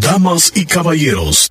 Damas y caballeros,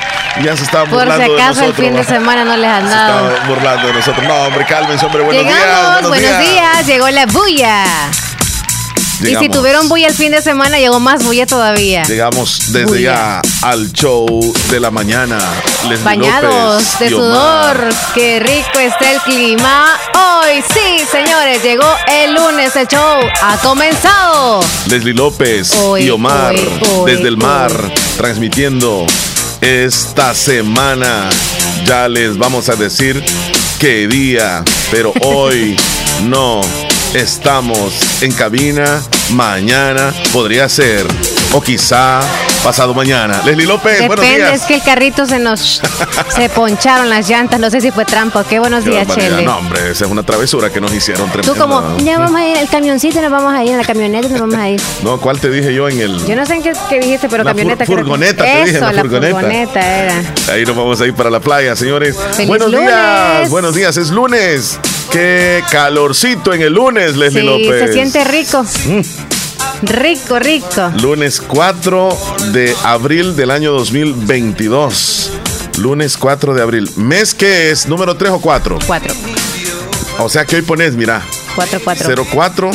Ya se estaban Por burlando si acaso el fin de semana no les han Se dado. estaban burlando de nosotros. No, hombre, cálmense, hombre. Buenos Llegamos, días. buenos días. llegó la bulla. Y si tuvieron bulla el fin de semana, llegó más bulla todavía. Llegamos desde Bulla. ya al show de la mañana. Leslie Bañados López de sudor, qué rico está el clima. Hoy sí, señores, llegó el lunes, el show ha comenzado. Leslie López Hoy, y Omar hoy, hoy, desde el mar, transmitiendo esta semana. Ya les vamos a decir qué día, pero hoy no estamos en cabina. Mañana podría ser, o quizá pasado mañana. Leslie López, buenos Depende, días. es que el carrito se nos se poncharon las llantas, no sé si fue trampa. Qué buenos Qué días. Chele. No, hombre, esa es una travesura que nos hicieron Tú tremenda. como, ya vamos a ir al camioncito, nos vamos a ir, en la camioneta nos vamos a ir. No, ¿cuál te dije yo en el...? Yo no sé en qué, qué dijiste, pero La camioneta. fur- creo que- furgoneta, te Eso, dije, la furgoneta. furgoneta era. Ahí nos vamos a ir para la playa, señores. ¡Feliz buenos lunes! días, buenos días, es lunes. Qué calorcito en el lunes, Leslie Sí, López. se siente rico. Mm. Rico, rico. Lunes 4 de abril del año 2022. Lunes 4 de abril. ¿Mes qué es? ¿Número 3 o 4? Cuatro. O sea que hoy pones, mira, Cuatro, cuatro. 04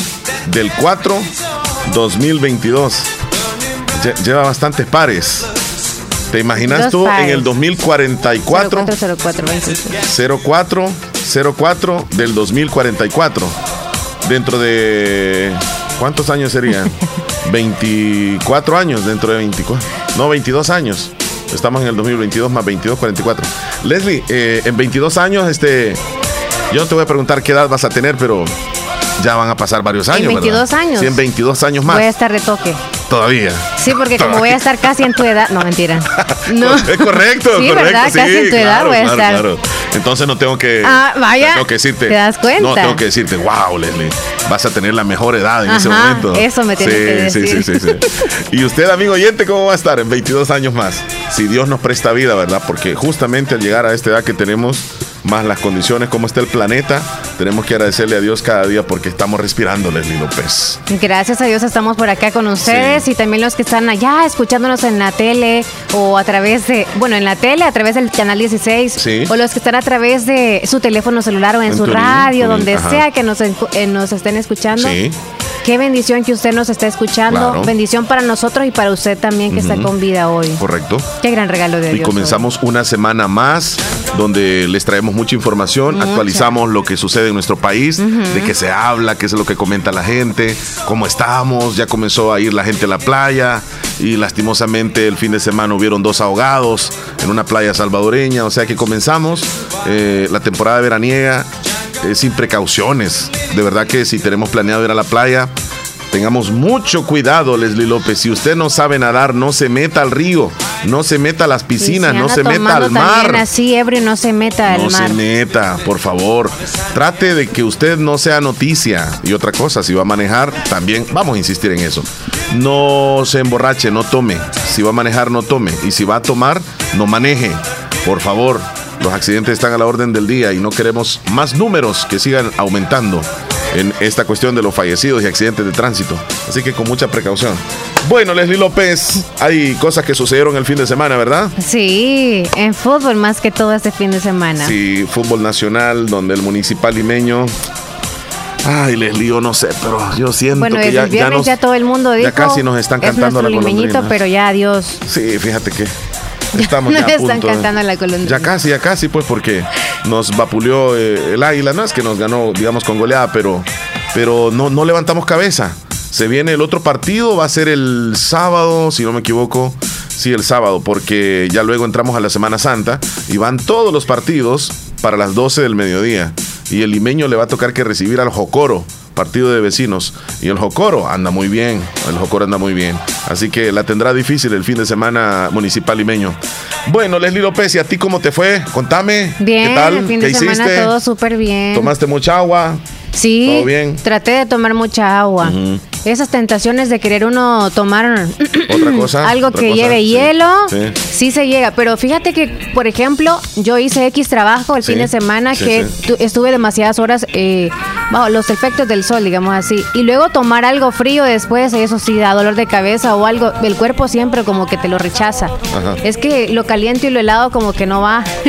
del 4 2022. Lle- Lleva bastantes pares. ¿Te imaginas Dos tú en el 2044? 0404, 26. 04 04 del 2044. Dentro de ¿cuántos años serían? 24 años dentro de 24. No, 22 años. Estamos en el 2022 más 22 44. Leslie, eh, en 22 años este yo no te voy a preguntar qué edad vas a tener, pero ya van a pasar varios años, ¿verdad? 22 años. Sí, en 22 años más. Voy a estar de toque. Todavía. Sí, porque como voy a estar casi en tu edad. No, mentira. No. Es correcto, Sí, correcto. ¿verdad? sí, Casi en tu edad claro, voy a claro, estar. claro. Entonces no tengo que. Ah, vaya. Tengo que decirte. ¿Te das cuenta? No, tengo que decirte, wow, Leslie, vas a tener la mejor edad en ese momento. eso me tienes sí, que sí, decir. Sí, sí, sí. Y usted, amigo oyente, ¿cómo va a estar en 22 años más? Si Dios nos presta vida, ¿verdad? Porque justamente al llegar a esta edad que tenemos, más las condiciones, cómo está el planeta, tenemos que agradecerle a Dios cada día porque estamos respirando, Leslie López. Gracias a Dios estamos por acá con ustedes Sí. y también los que están allá escuchándonos en la tele o a través de, bueno, en la tele, a través del canal 16 Sí. o los que están a través de su teléfono celular o en, En su radio, donde ajá. sea que nos, eh, nos estén escuchando. Sí. Qué bendición que usted nos está escuchando. Claro. Bendición para nosotros y para usted también que está con vida hoy. Correcto. Qué gran regalo de Y Dios. comenzamos una semana más donde les traemos mucha información, Mucha. actualizamos lo que sucede en nuestro país, de qué se habla, qué es lo que comenta la gente, cómo estamos, ya comenzó a ir la gente a la playa y lastimosamente el fin de semana hubieron dos ahogados en una playa salvadoreña, o sea que comenzamos eh, la temporada veraniega eh, sin precauciones. De verdad que si tenemos planeado ir a la playa, Tengamos mucho cuidado, Leslie López. Si usted no sabe nadar, no se meta al río, no se meta a las piscinas, si no se meta al mar. así ebrio, no se meta al No mar. se meta, por favor. Trate de que usted no sea noticia. Y otra cosa, si va a manejar, también vamos a insistir en eso. No se emborrache, no tome. Si va a manejar, no tome. Y si va a tomar, no maneje. Por favor, los accidentes están a la orden del día y no queremos más números que sigan aumentando en esta cuestión de los fallecidos y accidentes de tránsito. Así que con mucha precaución. Bueno, Leslie López, hay cosas que sucedieron el fin de semana, ¿verdad? Sí, en fútbol más que todo este fin de semana. Sí, fútbol nacional, donde el municipal limeño. Ay, Leslie, yo no sé, pero yo siento Bueno, que ya, nos- ya, todo el mundo dijo. ya casi nos están es cantando nuestro la limeñito, pero ya adiós. Sí, fíjate que estamos ya a están cantando la. Ya casi, ya casi, pues, porque nos vapuleó eh, el águila. No es que nos ganó, digamos, con goleada, pero, pero no, no levantamos cabeza. Se viene el otro partido, va a ser el sábado, si no me equivoco. Sí, el sábado, porque ya luego entramos a la Semana Santa y van todos los partidos para las 12 del mediodía. Y el limeño le va a tocar que recibir al Jocoro, partido de vecinos. Y el Jocoro anda muy bien, el Jocoro anda muy bien. Así que la tendrá difícil el fin de semana municipal limeño. Bueno, Leslie López, ¿y a ti cómo te fue? Contame. Bien, ¿Qué tal? el fin ¿Qué de semana hiciste? todo súper bien. ¿Tomaste mucha agua? Sí, ¿Todo bien? traté de tomar mucha agua. Esas tentaciones de querer uno tomar ¿Otra cosa? algo ¿Otra que cosa? lleve Sí. hielo, Sí. sí. se llega. Pero fíjate que, por ejemplo, yo hice X trabajo el Sí, fin de semana que estuve demasiadas horas eh, bajo los efectos del sol, digamos así. Y luego tomar algo frío después, eso sí da dolor de cabeza o algo. El cuerpo siempre como que te lo rechaza. Ajá. Es que lo caliente y lo helado como que no va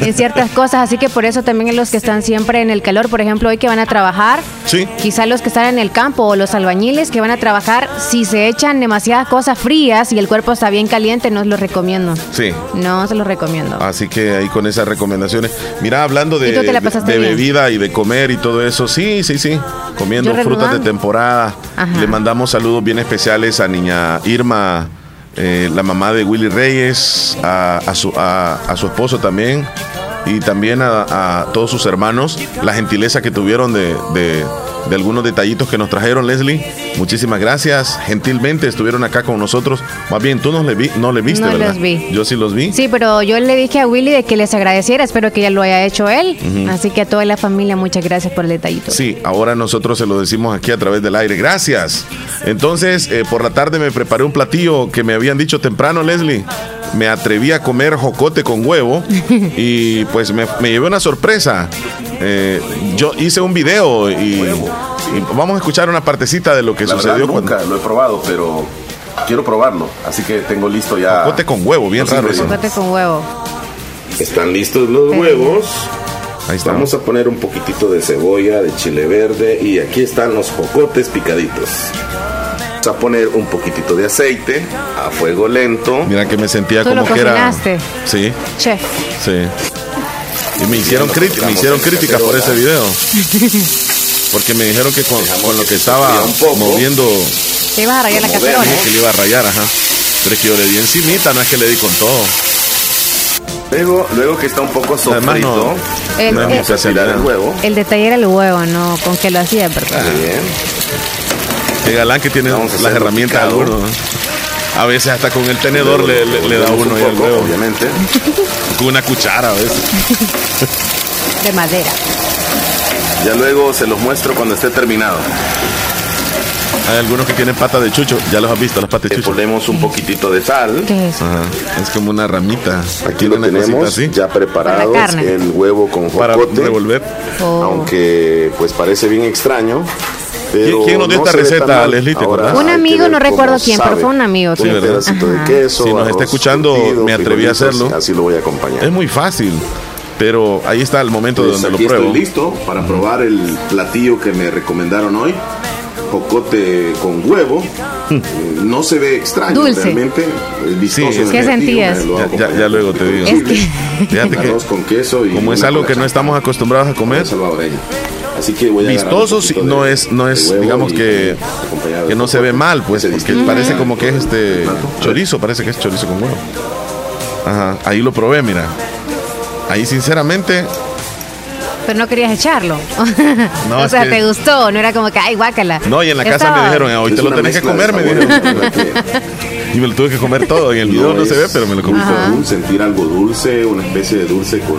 en ciertas cosas. Así que por eso también los que están siempre en el calor, por ejemplo, hoy que van a trabajar, Sí. Quizá los que están en el campo o los albañiles que van a trabajar, si se echan demasiadas cosas frías y el cuerpo está bien caliente, no los recomiendo. Sí. No se los recomiendo. Así que ahí con esas recomendaciones. Mira, hablando de, ¿Y tú te la de- de bebida y de comer y todo eso, sí, sí, sí. Comiendo frutas de temporada. Ajá. Le mandamos saludos bien especiales a niña Irma, eh, la mamá de Willy Reyes, a, a su, a, a su esposo también. Y también a, a todos sus hermanos, la gentileza que tuvieron de, de- de algunos detallitos que nos trajeron, Leslie. Muchísimas gracias. Gentilmente estuvieron acá con nosotros. Más bien, tú no le, vi, no le viste, No ¿verdad? los vi. Yo sí los vi. Sí, pero yo le dije a Willy de que les agradeciera, espero que ya lo haya hecho él. Así que a toda la familia, muchas gracias por el detallito. Sí, ahora nosotros se lo decimos aquí a través del aire. Gracias. Entonces, eh, por la tarde me preparé un platillo que me habían dicho temprano, Leslie. Me atreví a comer jocote con huevo y pues me, me llevé una sorpresa. Eh, yo hice un video y, y vamos a escuchar una partecita de lo que La verdad, sucedió nunca con lo he probado, pero quiero probarlo. Así que tengo listo ya. jocote con huevo, bien raro eso. Chocolate con huevo. Están listos los huevos. Ahí está. Vamos a poner un poquitito de cebolla, de chile verde y aquí están los jocotes picaditos. Vamos a poner un poquitito de aceite a fuego lento. Mira que me sentía ¿Tú como lo que era. cocinaste? Sí, Chef. sí. Y me hicieron, me hicieron críticas por ese video. Porque me dijeron que con, lo que estaba fría un poco. moviendo Te ibas a rayar la cacerola. vemos, que le iba a rayar, ajá. Pero es que yo le di encimita, no es que le di con todo. Luego, luego que está un poco Además, sofrito, no, El- no es el- mi vamos a tirar especialidad. el huevo. El detalle era el huevo, no con que lo hacía, ¿verdad? Bien. Qué galán que tiene las herramientas a picado. uno. ¿no? A veces hasta con el tenedor Luego le, le- le da uno un el huevo. Obviamente. Con una cuchara a veces. De madera. Ya luego se los muestro cuando esté terminado. Hay algunos que tienen patas de chucho, ya los has visto, las patas de Le chucho. ponemos un poquito de sal. ¿Qué es? Ajá, es como una ramita. Aquí lo tenemos así ya preparado Para el huevo con para jocote, revolver. Oh. aunque pues parece bien extraño. Pero ¿Quién- nos dio no esta receta. Leslie? ¿Te Ahora acordás? Un amigo, no recuerdo quién, pero sabe. fue un amigo, Un pedacito Ajá. de queso. Si nos está escuchando, curtido, me atreví a hacerlo. Así lo voy a acompañar. Es muy fácil, pero ahí está el momento Pues donde aquí lo pruebo. estoy listo para probar el platillo que me recomendaron hoy. Jocote con huevo. No se ve extraño Dulce. realmente. Sí. es ¿Qué sentías? Ya, ya- ya luego te digo. de Es que Fíjate que arroz con queso y como es algo que no estamos acostumbrados a comer, salvadoreño. Así que voy a vistoso sí, no de- es, no es, digamos que, que no se ve mal, pues, porque parece como que es este chorizo, parece que es chorizo con huevo. Ajá, ahí lo probé, mira. Ahí sinceramente, Pero no querías echarlo. No, o sea, que- te gustó, no era como que, ay, guácala. no, y en la casa Estaba- me dijeron, "Ah, hoy te lo tenés que comer, me dijeron. Y me lo tuve que comer todo. En el video no, es se ve, pero me lo comí todo. sentir algo dulce, una especie de dulce con.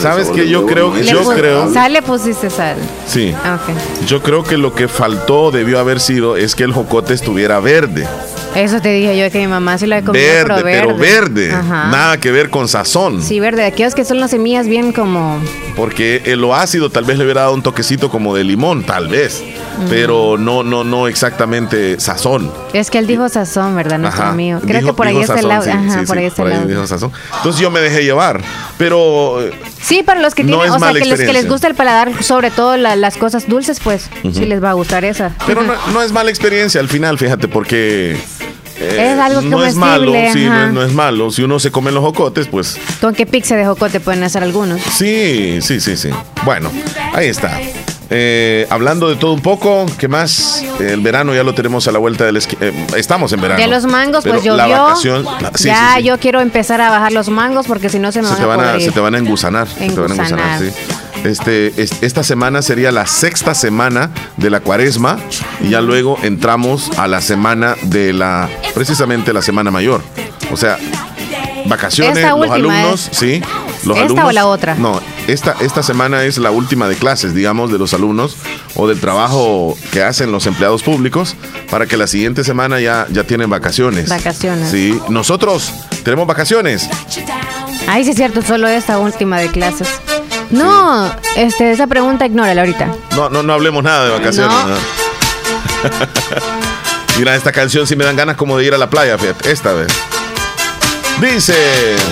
¿Sabes qué? Yo creo que- yo pus- desagradable. Sal le pusiste sal. Sí. Ah. Yo creo que lo que faltó debió haber sido es que el jocote estuviera verde. Eso te dije yo que mi mamá sí lo había comido, Verde, pero verde. Ajá. Nada que ver con sazón. Sí, verde. Aquellos que son las semillas bien como... Porque lo ácido tal vez le hubiera dado un toquecito como de limón, tal vez. Pero no, no, no exactamente sazón. Es que él dijo sazón, ¿verdad? Nuestro Ajá. amigo. Creo Dijo- que por ahí está el lado. Ajá, por ahí está por el dijo sazón. Entonces yo me dejé llevar. Pero eh, Sí, para los que tienen, es o sea, que los que les gusta el paladar, sobre todo la- las cosas dulces, pues sí les va a gustar esa. Pero no, no es mala experiencia al final, fíjate, porque eh, Es algo no es malo, sí, no es, no es malo. Si uno se come los jocotes, pues ¿Con qué pizza de jocote pueden hacer algunos? sí, sí, sí, sí. Bueno, ahí está. Eh, hablando de todo un poco, ¿qué más? El verano ya lo tenemos a la vuelta del esqui- eh, estamos en verano. Ya los mangos, pues llovió. La vacación, la- sí, ya sí, sí. yo quiero empezar a bajar los mangos porque si no se me se van, te van a a, se te van a engusanar. se te van a engusanar, Engusanar. sí. Este, es- esta semana sería la sexta semana de la cuaresma y ya luego entramos a la semana de la, precisamente la semana mayor. O sea, vacaciones, los alumnos, sí. Los ¿Esta alumnos, o la otra? No, esta, esta semana es la última de clases, digamos, de los alumnos o del trabajo que hacen los empleados públicos para que la siguiente semana ya, ya tienen vacaciones. Vacaciones. Sí, nosotros tenemos vacaciones. Ay, sí es cierto, solo esta última de clases. No, este, esa pregunta ignórala ahorita. No, no, no hablemos nada de vacaciones. No. ¿no? Mira, esta canción sí me dan ganas como de ir a la playa, esta vez. Dice,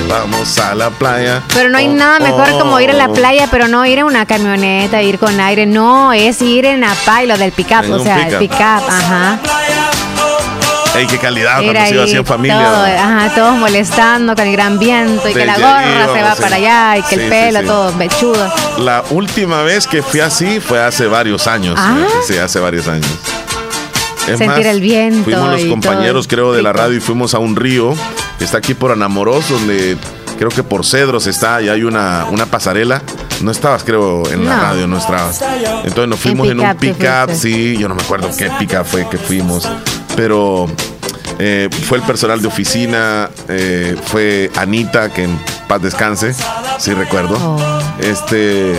vamos a la playa. Pero no hay Oh, nada mejor oh. como ir a la playa, pero no ir en una camioneta, ir con aire. No, es ir en la lo del pick-up, o sea, pick-up. el pick-up, ajá. Ey, qué calidad cuando se iba así en familia. todo, ajá, todos molestando con el gran viento y que la gorra se va sí. para allá y que Sí, el pelo sí. todo mechudo. La última vez que fui así fue hace varios años. Ah. Sí, hace varios años. Es Sentir el viento Fuimos los compañeros, todo. creo, de la radio y fuimos a un río que está aquí por Anamoros, donde creo que por Cedros está y hay una, una pasarela. No estabas, creo, en la radio, no estabas. Entonces nos fuimos en, un pick-up sí, yo no me acuerdo qué pick-up fue que fuimos, pero eh, fue el personal de oficina, eh, fue Anita, que en paz descanse, sí recuerdo. Oh. Este.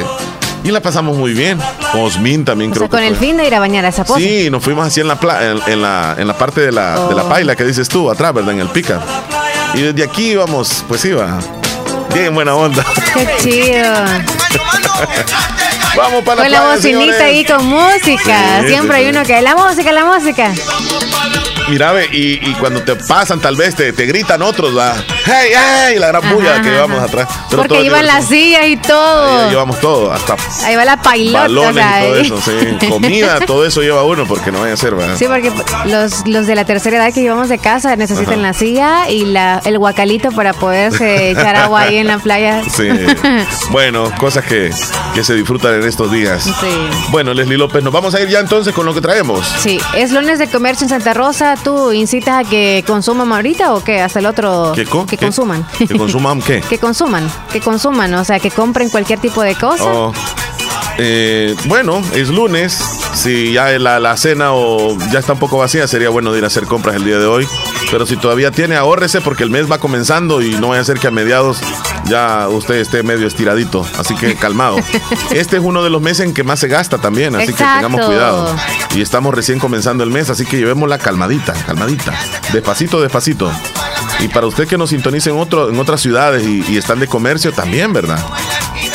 Y la pasamos muy bien. Osmin también O creo sea, con que el fin de ir a bañar a esa poza. Sí, nos fuimos así en la, pla- en, en la, en la parte de la, de la Oh. paila que dices tú, atrás, ¿verdad? En el pica. Y desde aquí íbamos, pues iba. Bien buena onda. Qué chido. Vamos para la Con la playa, bocinita señores. ahí con música. Sí, Siempre sí, hay sí. uno que la música, la música. Mira, y, y cuando te pasan, tal vez te, te gritan otros, ¿va? ¡Hey, hey! La gran bulla Ajá, que ajá. llevamos atrás. Pero Porque iban las sillas y todo. Ahí llevamos todo, hasta Ahí va la pailota. balones y todo eso, sí. Comida, todo eso lleva uno, porque no vaya a ser, ¿va? Sí, porque los, los de la tercera edad que llevamos de casa necesitan Ajá. la silla y la, el guacalito para poderse echar agua ahí en la playa. Sí. Bueno, cosas que, que se disfrutan en estos días. Sí. Bueno, Leslie López, nos vamos a ir ya entonces con lo que traemos. Sí, es lunes de comercio en Santa Rosa. ¿Tú incitas a que consuman ahorita o qué? Hasta el otro. ¿Qué co- que qué? consuman. ¿Que consuman qué? que consuman. Que consuman. O sea, que compren cualquier tipo de cosa. Oh, eh, bueno, es lunes. Si ya la, la cena o ya está un poco vacía, sería bueno de ir a hacer compras el día de hoy. Pero si todavía tiene, ahórrese porque el mes va comenzando y no vaya a ser que a mediados ya usted esté medio estiradito. Así que calmado. Este es uno de los meses en que más se gasta también, así que tengamos cuidado. Y estamos recién comenzando el mes, así que llevémosla calmadita, calmadita. Despacito, despacito. Y para usted que nos sintonice en, otro, en otras ciudades y, y están de comercio también, ¿verdad?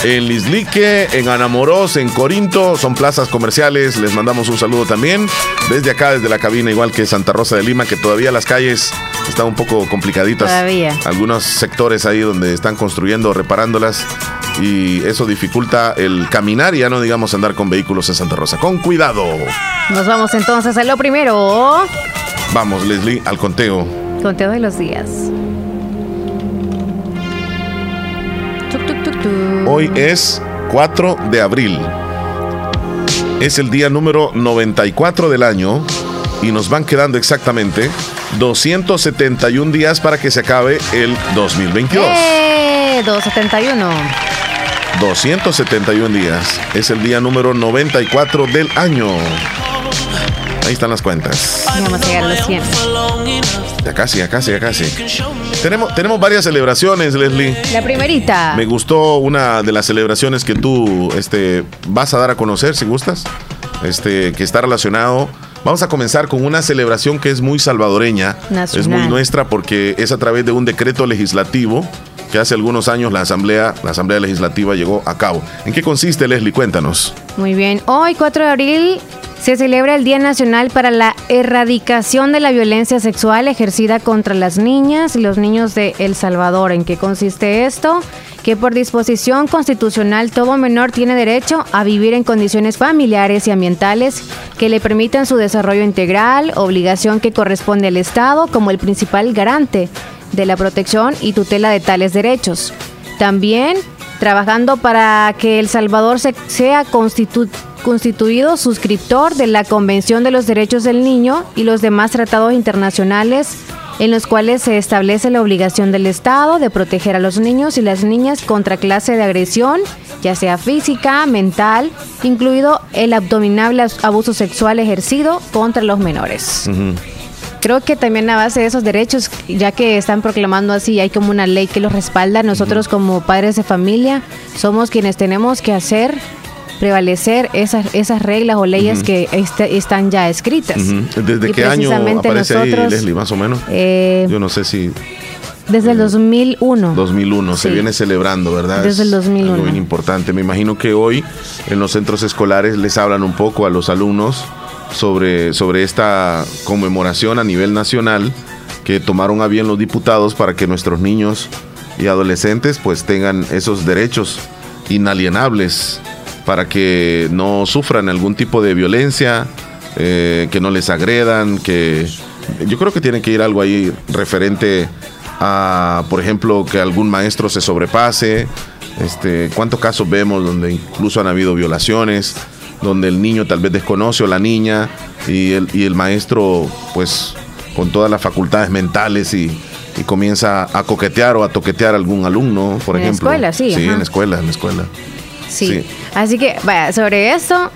En Lislique, en Anamoros, en Corinto, son plazas comerciales. Les mandamos un saludo también. Desde acá, desde la cabina, igual que Santa Rosa de Lima, que todavía las calles están un poco complicaditas. Todavía. Algunos sectores ahí donde están construyendo, reparándolas. Y eso dificulta el caminar y ya no digamos andar con vehículos en Santa Rosa. Con cuidado. Nos vamos entonces a lo primero. Vamos, Leslie, al conteo. Conteo de los días. Tuc, tuc, tuc. Hoy es 4 de abril. Es el día número 94 del año y nos van quedando exactamente 271 días para que se acabe el 2022. ¡Eh! 271. 271 días. Es el día número 94 del año. Ahí están las cuentas. Vamos a llegar a los 100. Ya casi, ya casi, ya casi. Tenemos, tenemos varias celebraciones, Leslie. La primerita. Me gustó una de las celebraciones que tú este, vas a dar a conocer, si gustas, este, que está relacionado. Vamos a comenzar con una celebración que es muy salvadoreña, Nacional. es muy nuestra porque es a través de un decreto legislativo que hace algunos años la Asamblea, la Asamblea Legislativa llegó a cabo. ¿En qué consiste, Leslie? Cuéntanos. Muy bien. Hoy, 4 de abril, se celebra el Día Nacional para la Erradicación de la Violencia Sexual ejercida contra las niñas y los niños de El Salvador. ¿En qué consiste esto? Que por disposición constitucional todo menor tiene derecho a vivir en condiciones familiares y ambientales que le permitan su desarrollo integral, obligación que corresponde al Estado como el principal garante de la protección y tutela de tales derechos. También trabajando para que El Salvador se- sea constitu- constituido suscriptor de la Convención de los Derechos del Niño y los demás tratados internacionales en los cuales se establece la obligación del Estado de proteger a los niños y las niñas contra clase de agresión, ya sea física, mental, incluido el abominable abuso sexual ejercido contra los menores. creo que también a base de esos derechos, ya que están proclamando así, hay como una ley que los respalda, nosotros como padres de familia somos quienes tenemos que hacer prevalecer esas, esas reglas o leyes que este, están ya escritas. ¿Desde qué año aparece nosotros, ahí, Leslie, más o menos? Eh, Yo no sé si... Desde el 2001. 2001, se viene celebrando, ¿verdad? Desde el 2001. Algo muy importante. Me imagino que hoy en los centros escolares les hablan un poco a los alumnos sobre, sobre esta conmemoración a nivel nacional que tomaron a bien los diputados para que nuestros niños y adolescentes pues tengan esos derechos inalienables para que no sufran algún tipo de violencia, eh, que no les agredan, que yo creo que tiene que ir algo ahí referente a, por ejemplo, que algún maestro se sobrepase. Este, ¿Cuántos casos vemos donde incluso han habido violaciones, donde el niño tal vez desconoce o la niña y el, y el maestro, pues, con todas las facultades mentales y, comienza a coquetear o a toquetear a algún alumno, por ejemplo? En la escuela, sí. Sí, en la escuela, en la escuela. Sí. Así que, vaya, sobre eso,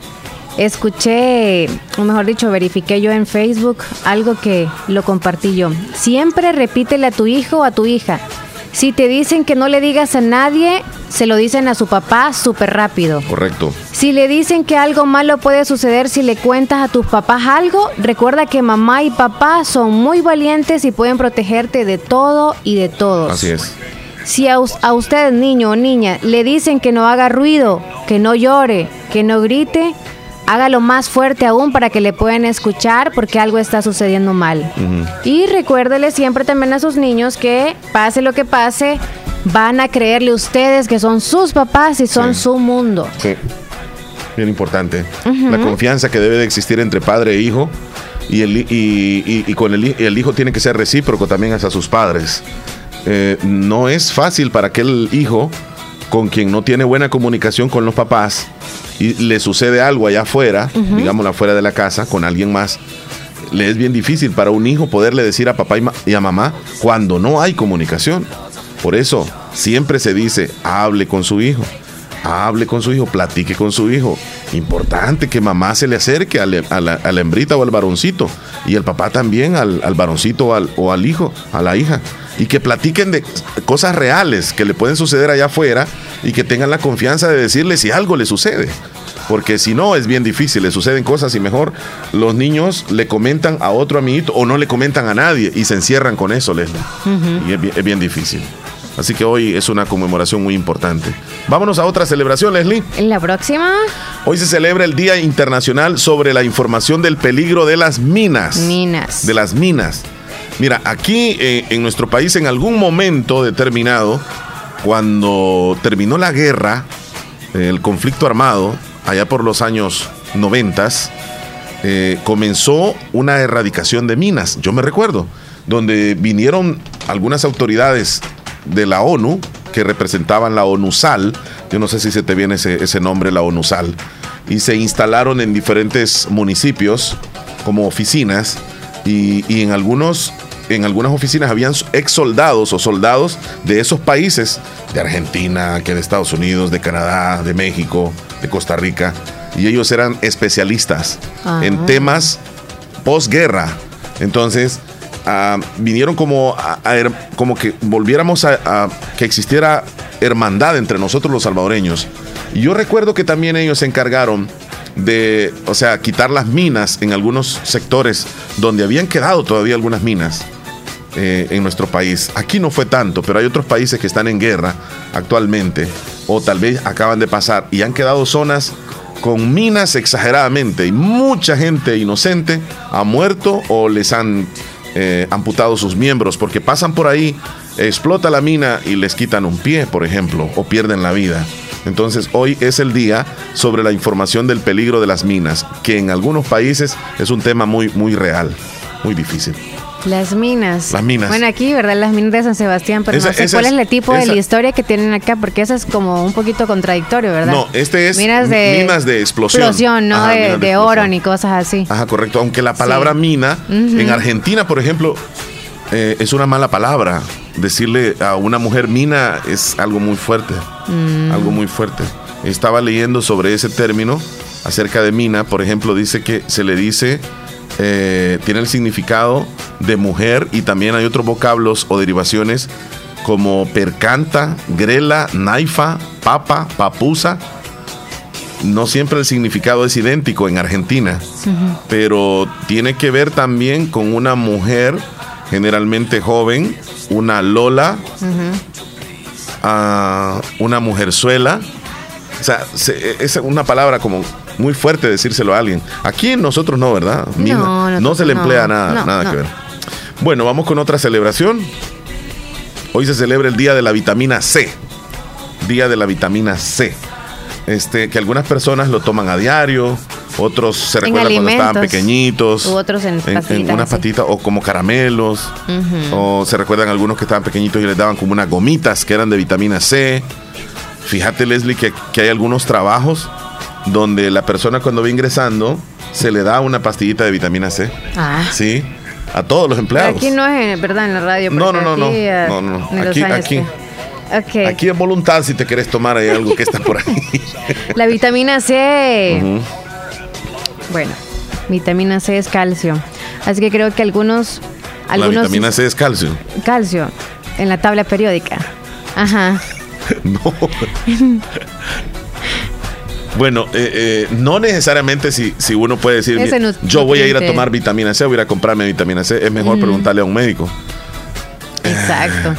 escuché, o mejor dicho, verifiqué yo en Facebook algo que lo compartí yo. Siempre repítele a tu hijo o a tu hija. Si te dicen que no le digas a nadie, se lo dicen a su papá súper rápido. Correcto. Si le dicen que algo malo puede suceder si le cuentas a tus papás algo, recuerda que mamá y papá son muy valientes y pueden protegerte de todo y de todos. Así es. Si a, usted, niño o niña, le dicen que no haga ruido, que no llore, que no grite, hágalo más fuerte aún para que le puedan escuchar porque algo está sucediendo mal. Y recuérdele siempre también a sus niños que pase lo que pase, van a creerle ustedes que son sus papás y son su mundo. Sí, bien importante. La confianza que debe de existir entre padre e hijo y, el, y, con el, el hijo tiene que ser recíproco también hacia sus padres. Eh, no es fácil para aquel hijo con quien no tiene buena comunicación con los papás y le sucede algo allá afuera, digamos afuera de la casa, con alguien más, le es bien difícil para un hijo poderle decir a papá y, a mamá cuando no hay comunicación. Por eso siempre se dice, hable con su hijo, hable con su hijo, platique con su hijo. Importante que mamá se le acerque a, la, hembrita o al varoncito y el papá también al, varoncito o al hijo, a la hija y que platiquen de cosas reales que le pueden suceder allá afuera y que tengan la confianza de decirle si algo le sucede. Porque si no, es bien difícil, le suceden cosas y mejor los niños le comentan a otro amiguito o no le comentan a nadie y se encierran con eso, Leslie. Y es bien, difícil. Así que hoy es una conmemoración muy importante. Vámonos a otra celebración, Leslie. En la próxima. Hoy se celebra el Día Internacional sobre la Información del Peligro de las Minas. Minas. De las minas. Mira, aquí eh, en nuestro país en algún momento determinado, cuando terminó la guerra, el conflicto armado, allá por los años noventas, eh, comenzó una erradicación de minas, yo me recuerdo, donde vinieron algunas autoridades de la ONU que representaban la ONUSAL, yo no sé si se te viene ese, nombre, la ONUSAL, y se instalaron en diferentes municipios como oficinas y en algunos en algunas oficinas habían ex soldados o soldados de esos países, de Argentina, que de Estados Unidos, de Canadá, de México, de Costa Rica, y ellos eran especialistas en ah. temas posguerra. Entonces, ah, vinieron como, a, como que volviéramos a, que existiera hermandad entre nosotros los salvadoreños. Y yo recuerdo que también ellos se encargaron de, o sea, quitar las minas en algunos sectores donde habían quedado todavía algunas minas. Eh, en nuestro país. Aquí no fue tanto, pero hay otros países que están en guerra actualmente o tal vez acaban de pasar y han quedado zonas con minas exageradamente y mucha gente inocente ha muerto o les han eh, amputado sus miembros porque pasan por ahí, explota la mina y les quitan un pie, por ejemplo, o pierden la vida. Entonces hoy es el día sobre la información del peligro de las minas, que en algunos países es un tema muy, muy real, muy difícil. Las minas. Las minas. Bueno, aquí, ¿verdad? Las minas de San Sebastián, pero no sé cuál es, el tipo de la historia que tienen acá, porque eso es como un poquito contradictorio, ¿verdad? No, este es minas de, minas de explosión. Explosión, no de, oro ni cosas así. Ajá, correcto. Aunque la palabra mina, en Argentina, por ejemplo, eh, es una mala palabra. Decirle a una mujer mina es algo muy fuerte. Mm. Algo muy fuerte. Estaba leyendo sobre ese término acerca de mina, por ejemplo, dice que se le dice eh, tiene el significado de mujer y también hay otros vocablos o derivaciones como percanta, grela, naifa, papa, papusa. No siempre el significado es idéntico en Argentina, pero tiene que ver también con una mujer generalmente joven, una lola, a una mujerzuela. O sea, es una palabra como muy fuerte decírselo a alguien. Aquí nosotros no, ¿verdad? No, no se le emplea nada, nada que ver. Bueno, vamos con otra celebración. Hoy se celebra el Día de la Vitamina C. Día de la Vitamina C. Este, que algunas personas lo toman a diario, otros se recuerdan cuando estaban pequeñitos. U otros en, en, unas patitas o como caramelos. O se recuerdan algunos que estaban pequeñitos y les daban como unas gomitas que eran de vitamina C. Fíjate, Leslie, que, hay algunos trabajos donde la persona cuando va ingresando se le da una pastillita de vitamina C. Ah. Sí. A todos los empleados. aquí no es, ¿verdad? En la radio. No, no, no, no, no, no. Aquí, aquí, aquí es voluntad si te quieres tomar ahí algo que está por ahí. La vitamina C. Bueno, vitamina C es calcio. Así que creo que algunos... algunos la vitamina C es calcio. Calcio, en la tabla periódica. Ajá. no. Bueno, eh, eh, no necesariamente si, si uno puede decir, yo voy a ir a tomar vitamina C, voy a ir a comprarme vitamina C, es mejor preguntarle a un médico. Exacto.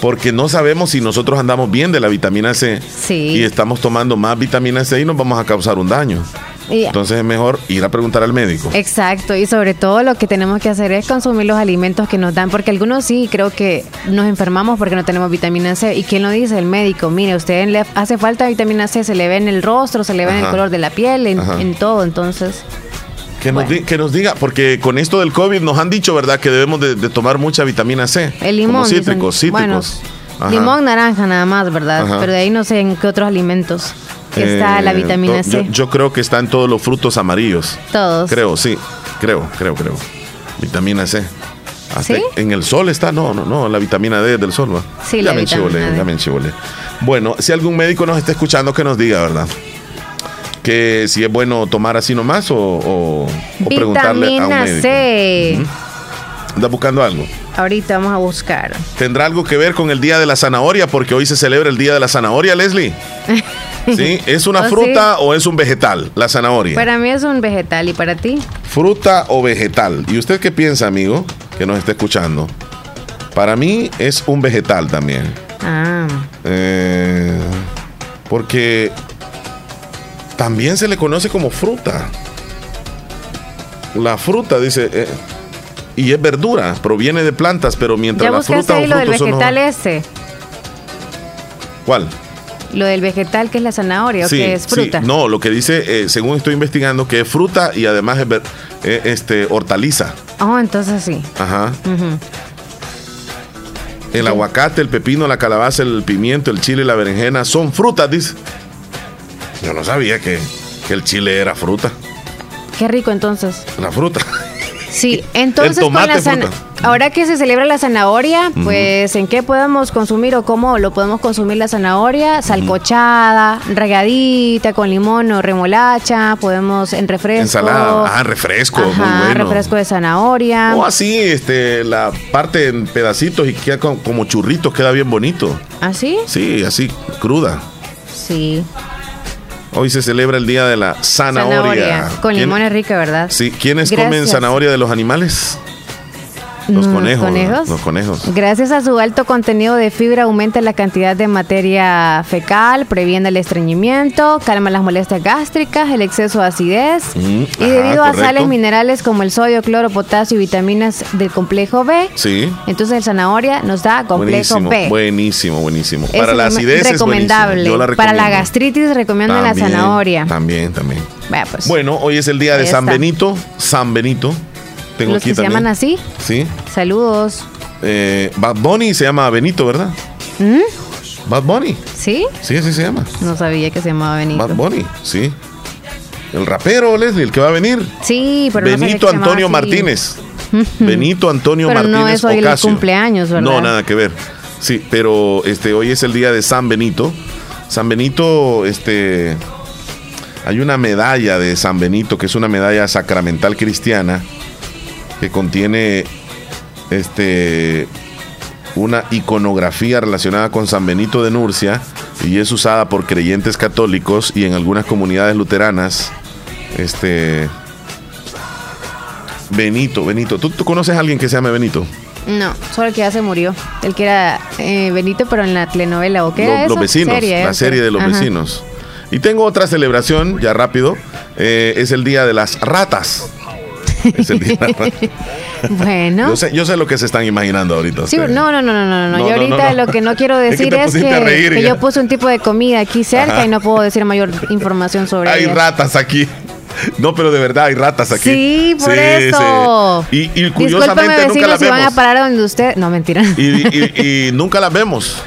Porque no sabemos si nosotros andamos bien de la vitamina C y estamos tomando más vitamina C y nos vamos a causar un daño. Entonces es mejor ir a preguntar al médico. Exacto, y sobre todo lo que tenemos que hacer es consumir los alimentos que nos dan, porque algunos sí creo que nos enfermamos porque no tenemos vitamina C. ¿Y quién lo dice? El médico. Mire, usted le hace falta vitamina C, se le ve en el rostro, se le ve en el color de la piel, en, todo, entonces... Que, nos diga, porque con esto del COVID nos han dicho, ¿verdad?, que debemos de, tomar mucha vitamina C. El limón. Como cítricos, cítricos. limón, naranja nada más, ¿verdad? Pero de ahí no sé en qué otros alimentos está la eh, vitamina C. Yo, creo que está en todos los frutos amarillos. Todos. Creo, sí. Creo, creo, creo. Vitamina C. ¿Sí? En el sol está, no, no, no, la vitamina D del sol, ¿va? Sí, ya la me vitamina ya me Bueno, si algún médico nos está escuchando, que nos diga, ¿verdad? Que si es bueno tomar así nomás o, o, preguntarle a un médico. C. ¿Anda buscando algo? Ahorita vamos a buscar. ¿Tendrá algo que ver con el Día de la Zanahoria? Porque hoy se celebra el Día de la Zanahoria, Leslie. ¿Sí? ¿Es una oh, fruta o es un vegetal, la zanahoria? Para mí es un vegetal. ¿Y para ti? Fruta o vegetal. ¿Y usted qué piensa, amigo, que nos está escuchando? Para mí es un vegetal también. Ah. Eh, porque también se le conoce como fruta. La fruta, dice, eh, y es verdura, proviene de plantas, pero mientras la fruta ahí lo del vegetal ese. ¿Cuál? Lo del vegetal que es la zanahoria o que es fruta. No, lo que dice, eh, según estoy investigando, que es fruta y además es eh, este, hortaliza. Oh, entonces sí. Ajá. El aguacate, el pepino, la calabaza, el pimiento, el chile y la berenjena son frutas, dice. Yo no sabía que, que el chile era fruta. Qué rico entonces. La fruta. Sí, entonces con la ahora que se celebra la zanahoria, pues ¿en qué podemos consumir o cómo lo podemos consumir la zanahoria? Salcochada, regadita con limón o remolacha, podemos en refresco. Ensalada, ah, refresco, muy bueno. refresco de zanahoria. O así, este, la parte en pedacitos y queda como churritos, queda bien bonito. ¿Así? ¿Ah, sí, así, cruda. Sí. Hoy se celebra el día de la zanahoria. Con limón es rica, ¿verdad? Sí. ¿Quiénes comen zanahoria de los animales? Los conejos, Los conejos. Gracias a su alto contenido de fibra aumenta la cantidad de materia fecal, previene el estreñimiento, calma las molestias gástricas, el exceso de acidez mm, y debido a sales minerales como el sodio, cloro, potasio y vitaminas del complejo B. Sí. Entonces el zanahoria nos da complejo B. Buenísimo, buenísimo. Para la acidez recomendable. Es Para la gastritis recomiendo la zanahoria. También, también. Pues. Bueno, hoy es el día de San Benito. San Benito. Tengo ¿Los que se llaman así? Sí. Saludos. Eh, Bad Bunny se llama Benito, ¿verdad? ¿Mm? Bad Bunny. ¿Sí? Sí, así se llama. No sabía que se llamaba Benito. Bad Bunny, sí. El rapero, Leslie, el que va a venir. Sí, pero Benito Antonio Martínez. Benito Antonio pero Martínez no es hoy el cumpleaños, ¿verdad? No, nada que ver. Sí, pero este hoy es el día de San Benito. San Benito, este hay una medalla de San Benito que es una medalla sacramental cristiana que contiene este una iconografía relacionada con San Benito de Nurcia y es usada por creyentes católicos y en algunas comunidades luteranas. Este Benito, Benito. ¿Tú, tú conoces a alguien que se llame Benito? No, solo el que ya se murió. El que era eh, Benito, pero en la telenovela. ¿O qué era Los, eso? los vecinos, Serie, la eso. serie de los Ajá. vecinos. Y tengo otra celebración, ya rápido. eh, es el día de las ratas. Es las ratas. Bueno. Yo sé, yo sé lo que se están imaginando ahorita. Sí, no, no, no, no, no, no. Yo ahorita no, no. lo que no quiero Es que decir es que, reír que ya. yo puse un tipo de comida aquí cerca Ajá. y no puedo decir mayor información sobre Hay ratas aquí. No, pero de verdad hay ratas aquí. Sí, por Sí, eso. sí. Y, y curiosamente nunca vecinos, las si van a parar donde usted... No, mentira. Y, y- y nunca las vemos.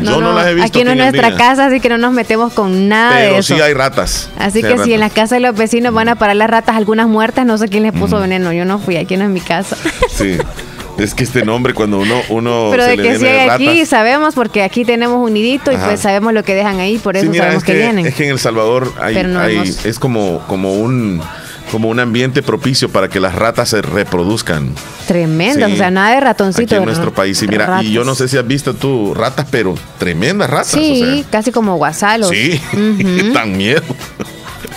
Yo no, las he visto. Aquí no es nuestra casa, así que no nos metemos con nada de Pero eso. sí hay ratas. Así Sí que si en ratas. la casa de los vecinos van a parar las ratas, algunas muertas, no sé quién les puso veneno. Yo no fui, aquí no es mi casa. Sí. Es que este nombre cuando uno, uno Pero se de le que viene hay aquí, sabemos, porque aquí tenemos un nidito y Ajá. pues sabemos lo que dejan ahí, por eso Sí, mira, sabemos es que, que, vienen. es que en El Salvador hay, Pero no hay- hemos- es como, como un como un ambiente propicio para que las ratas se reproduzcan Tremendas, Sí. o sea, nada de ratoncito. aquí en nuestro país. Y mira, y yo no sé si has visto tú ratas, pero tremendas ratas. Sí, o sea. casi como guasalos. Sí, Ujú. tan miedo.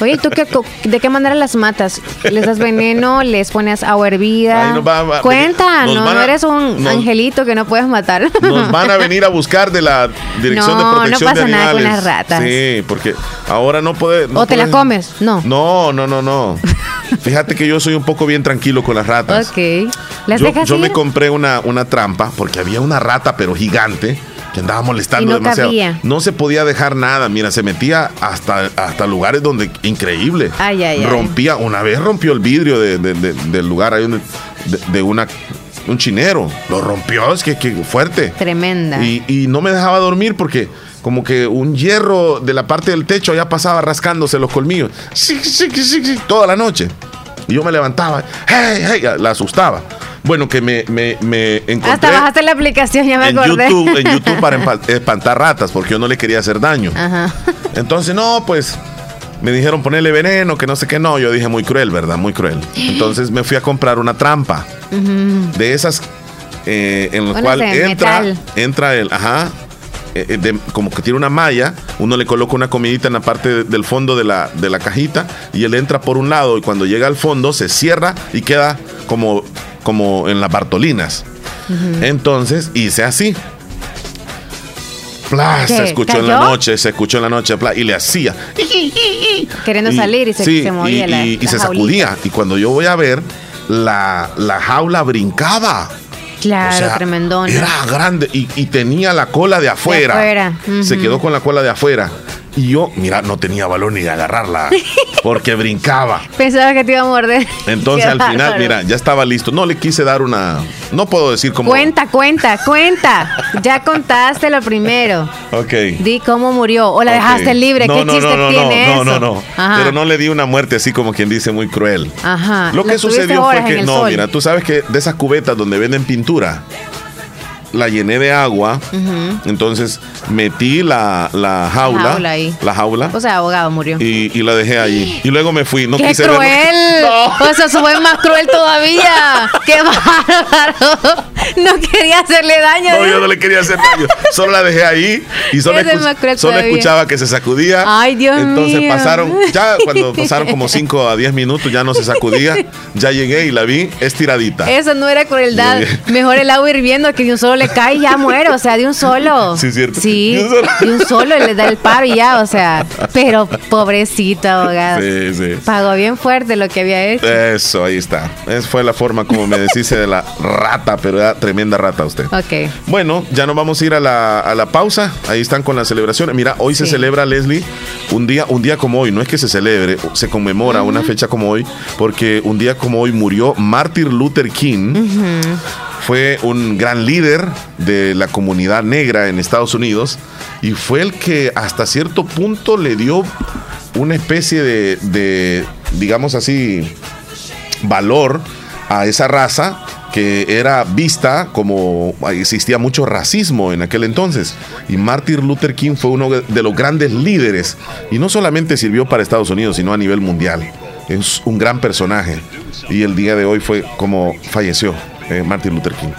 Oye, ¿tú qué, de qué manera las matas? ¿Les das veneno? ¿Les pones agua hervida? Va- va- Cuenta, no, van no a- eres un nos- angelito que no puedes matar. Nos van a venir a buscar de la Dirección No, no de Protección pasa de nada con las ratas. Sí, porque ahora no puede. no ¿O te la puedes- comes? No. No, no, no, no. Fíjate que yo soy un poco bien tranquilo con las ratas. Ok. ¿Las yo yo me compré una, una trampa porque había una rata, pero gigante, que andaba molestando no demasiado. cabía. No se podía dejar nada. Mira, se metía hasta, hasta lugares donde. Increíble. Ay, ay, ay. Rompía, una vez rompió el vidrio de- de- de- del lugar ahí donde- de, una. Un chinero, lo rompió, es que, que fuerte. Tremenda. Y, y no me dejaba dormir porque como que un hierro de la parte del techo ya pasaba rascándose los colmillos. Sí, sí, sí, sí, toda la noche. Y yo me levantaba, hey, hey, la asustaba. Bueno, que me, me, me encontré Hasta bajaste la aplicación, ya me en acordé. YouTube, en YouTube para espantar ratas porque yo no le quería hacer daño. Ajá. Entonces, no, pues me dijeron ponerle veneno, que no sé qué, no. Yo dije muy cruel, ¿verdad? Muy cruel. Entonces me fui a comprar una trampa de esas eh, en la Bueno, cual entra, metal. entra el, ajá, eh, eh, de- como que tiene una malla, uno le coloca una comidita en la parte de- del fondo de la, de la cajita y él entra por un lado y cuando llega al fondo se cierra y queda como, como en las Bartolinas. Entonces hice así. Plas, se escuchó en la noche, se escuchó en la noche, plas, y le hacía. Queriendo salir y se, sí, se movía y, la, y- se sacudía. Y cuando yo voy a ver, la, la jaula brincaba. Claro, O sea, tremendona. Era grande y, y tenía la cola de afuera. afuera, Se quedó con la cola de afuera. Y yo, mira, no tenía valor ni de agarrarla porque brincaba. Pensaba que te iba a morder. Entonces Qué al final, bárbaro. mira, ya estaba listo. No le quise dar una. No puedo decir cómo. Cuenta, cuenta, cuenta. Ya contaste lo primero. Ok. Di cómo murió o la dejaste libre. No, ¿Qué no, chiste no, no, tiene no, eso? no, no, no. Ajá. Pero no le di una muerte así como quien dice muy cruel. Ajá. Lo que sucedió fue que, no, sol. mira, tú sabes que de esas cubetas donde venden pintura, la llené de agua, entonces metí la, la jaula, jaula ahí. la jaula, O sea, abogado murió. y, y la dejé ahí. Y luego me fui, no ¡Qué quise verlo. cruel! No. Sea, eso fue más cruel todavía. ¡Qué bárbaro! No quería hacerle daño. No, yo no le quería hacer daño. Solo la dejé ahí y solo, Ese es escuch- más cruel solo escuchaba que se sacudía. Ay, Dios Entonces mío. pasaron, ya cuando pasaron como 5 a 10 minutos, ya no se sacudía. Ya llegué y la vi estiradita. Eso no era crueldad. Mejor el agua hirviendo que de un solo le cae y ya muere. O sea, de un solo. Sí, cierto. Sí, De un solo. de un solo le da el paro y ya. O sea, pero pobrecito abogado. Sí, sí. Pagó bien fuerte lo que había hecho. Eso, ahí está. Esa fue la forma como me deshice de la rata, pero tremenda rata usted. Ok. Bueno, ya nos vamos a ir a la, a la pausa. Ahí están con las celebraciones. Mira, hoy se celebra, Leslie, un día, un día como hoy. No es que se celebre, se conmemora una fecha como hoy, porque un día como hoy murió Martin Luther King. Fue un gran líder de la comunidad negra en Estados Unidos y fue el que hasta cierto punto le dio una especie de, de digamos así, valor a esa raza que era vista como existía mucho racismo en aquel entonces. Y Martin Luther King fue uno de los grandes líderes y no solamente sirvió para Estados Unidos, sino a nivel mundial. Es un gran personaje. Y el día de hoy fue como falleció eh, Martin Luther King.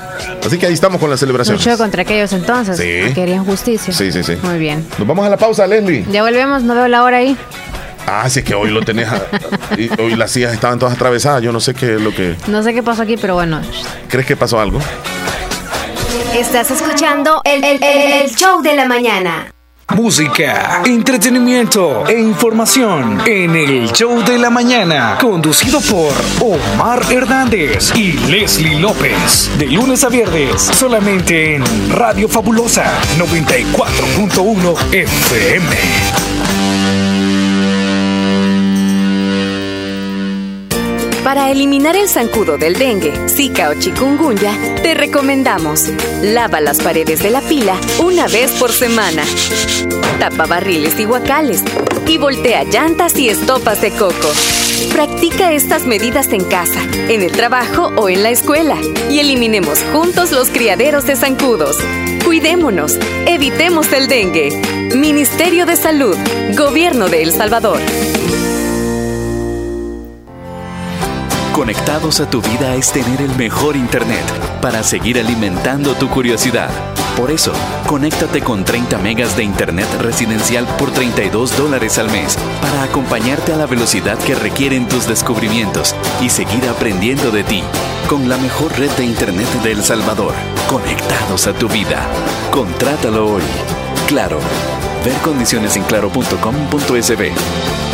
Así que ahí estamos con la celebración. Luchó contra aquellos entonces Sí. que querían justicia. Sí, sí, sí. Muy bien. Nos vamos a la pausa, Leslie. Ya volvemos, no veo la hora ahí. Ah, sí, es que hoy lo tenés. a- y hoy las sillas estaban todas atravesadas. Yo no sé qué es lo que. No sé qué pasó aquí, pero bueno. ¿Crees que pasó algo? Estás escuchando el, el- el- el show de la mañana. Música, entretenimiento e información en el show de la mañana, conducido por Omar Hernández y Leslie López. De lunes a viernes, solamente en Radio Fabulosa 94.1 FM. Para eliminar el zancudo del dengue, zika o chikungunya, te recomendamos lava las paredes de la pila una vez por semana. Tapa barriles y guacales y voltea llantas y estopas de coco. Practica estas medidas en casa, en el trabajo o en la escuela y eliminemos juntos los criaderos de zancudos. Cuidémonos, evitemos el dengue. Ministerio de Salud, Gobierno de El Salvador. Conectados a tu vida es tener el mejor internet para seguir alimentando tu curiosidad. Por eso, conéctate con 30 megas de internet residencial por 32 dólares al mes para acompañarte a la velocidad que requieren tus descubrimientos y seguir aprendiendo de ti. Con la mejor red de internet de El Salvador, conectados a tu vida. Contrátalo hoy. Claro. Ver condiciones en claro.com.sb.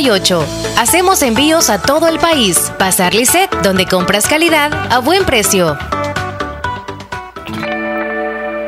9658. Hacemos envíos a todo el país. Bazar Lisset, donde compras calidad a buen precio.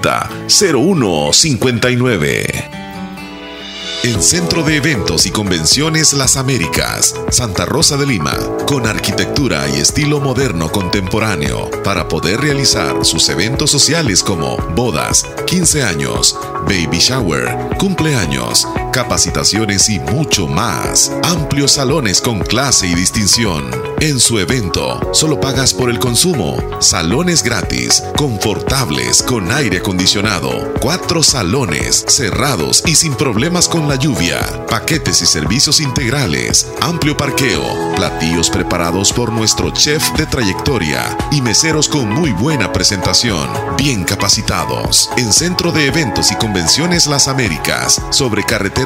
2664-2061 7590-0159. En Centro de Eventos y Convenciones Las Américas, Santa Rosa de Lima, con arquitectura y estilo moderno contemporáneo, para poder realizar sus eventos sociales como bodas, 15 años, baby shower, cumpleaños, capacitaciones y mucho más. Amplios salones con clase y distinción. En su evento, solo pagas por el consumo. Salones gratis, confortables, con aire acondicionado. Cuatro salones, cerrados y sin problemas con la lluvia. Paquetes y servicios integrales. Amplio parqueo. Platillos preparados por nuestro chef de trayectoria. Y meseros con muy buena presentación. Bien capacitados. En Centro de Eventos y Convenciones Las Américas. Sobre carretera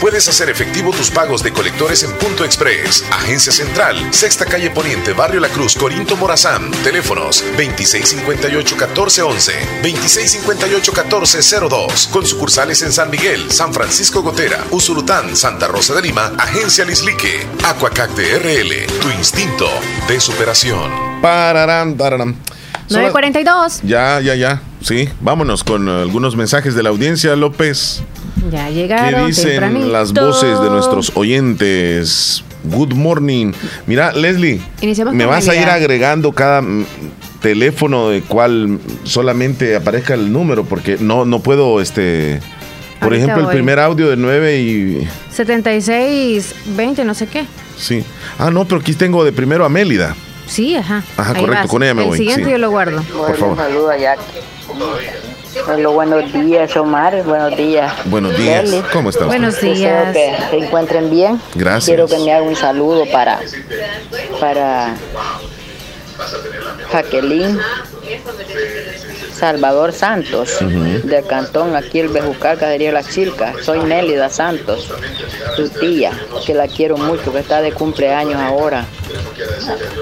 puedes hacer efectivo tus pagos de colectores en Punto Express, Agencia Central, Sexta Calle Poniente, Barrio La Cruz, Corinto Morazán. Teléfonos 2658-1411, 2658-1402. Con sucursales en San Miguel, San Francisco Gotera, Usurután, Santa Rosa de Lima, Agencia Lislique, Aquacac DRL, tu instinto de superación. Pararán, tararán. Son las- 942. Ya, ya, ya. Sí, vámonos con algunos mensajes de la audiencia, López. Ya ¿Qué llegaron. dicen tempranito. las voces de nuestros oyentes? Good morning. Mira, Leslie, Iniciamos me vas a ir agregando cada mm, teléfono de cual solamente aparezca el número, porque no, no puedo, este... Por Ahorita ejemplo, el primer audio de 9 y... 76, 20, no sé qué. Sí. Ah, no, pero aquí tengo de primero a Mélida. Sí, ajá. Ajá, Ahí correcto, vas. con ella me El voy, siguiente sí. yo lo guardo. Por favor. Saludos a Jackie. Hola, buenos días, Omar. Buenos días. Buenos días. ¿Cómo está usted? Buenos días. que se encuentren bien. Gracias. Quiero que me haga un saludo para para Jacqueline Salvador Santos, Ujú. del cantón aquí el Bejucal, Cacería La Chilca. Soy Nélida Santos, su tía, que la quiero mucho, que está de cumpleaños ahora.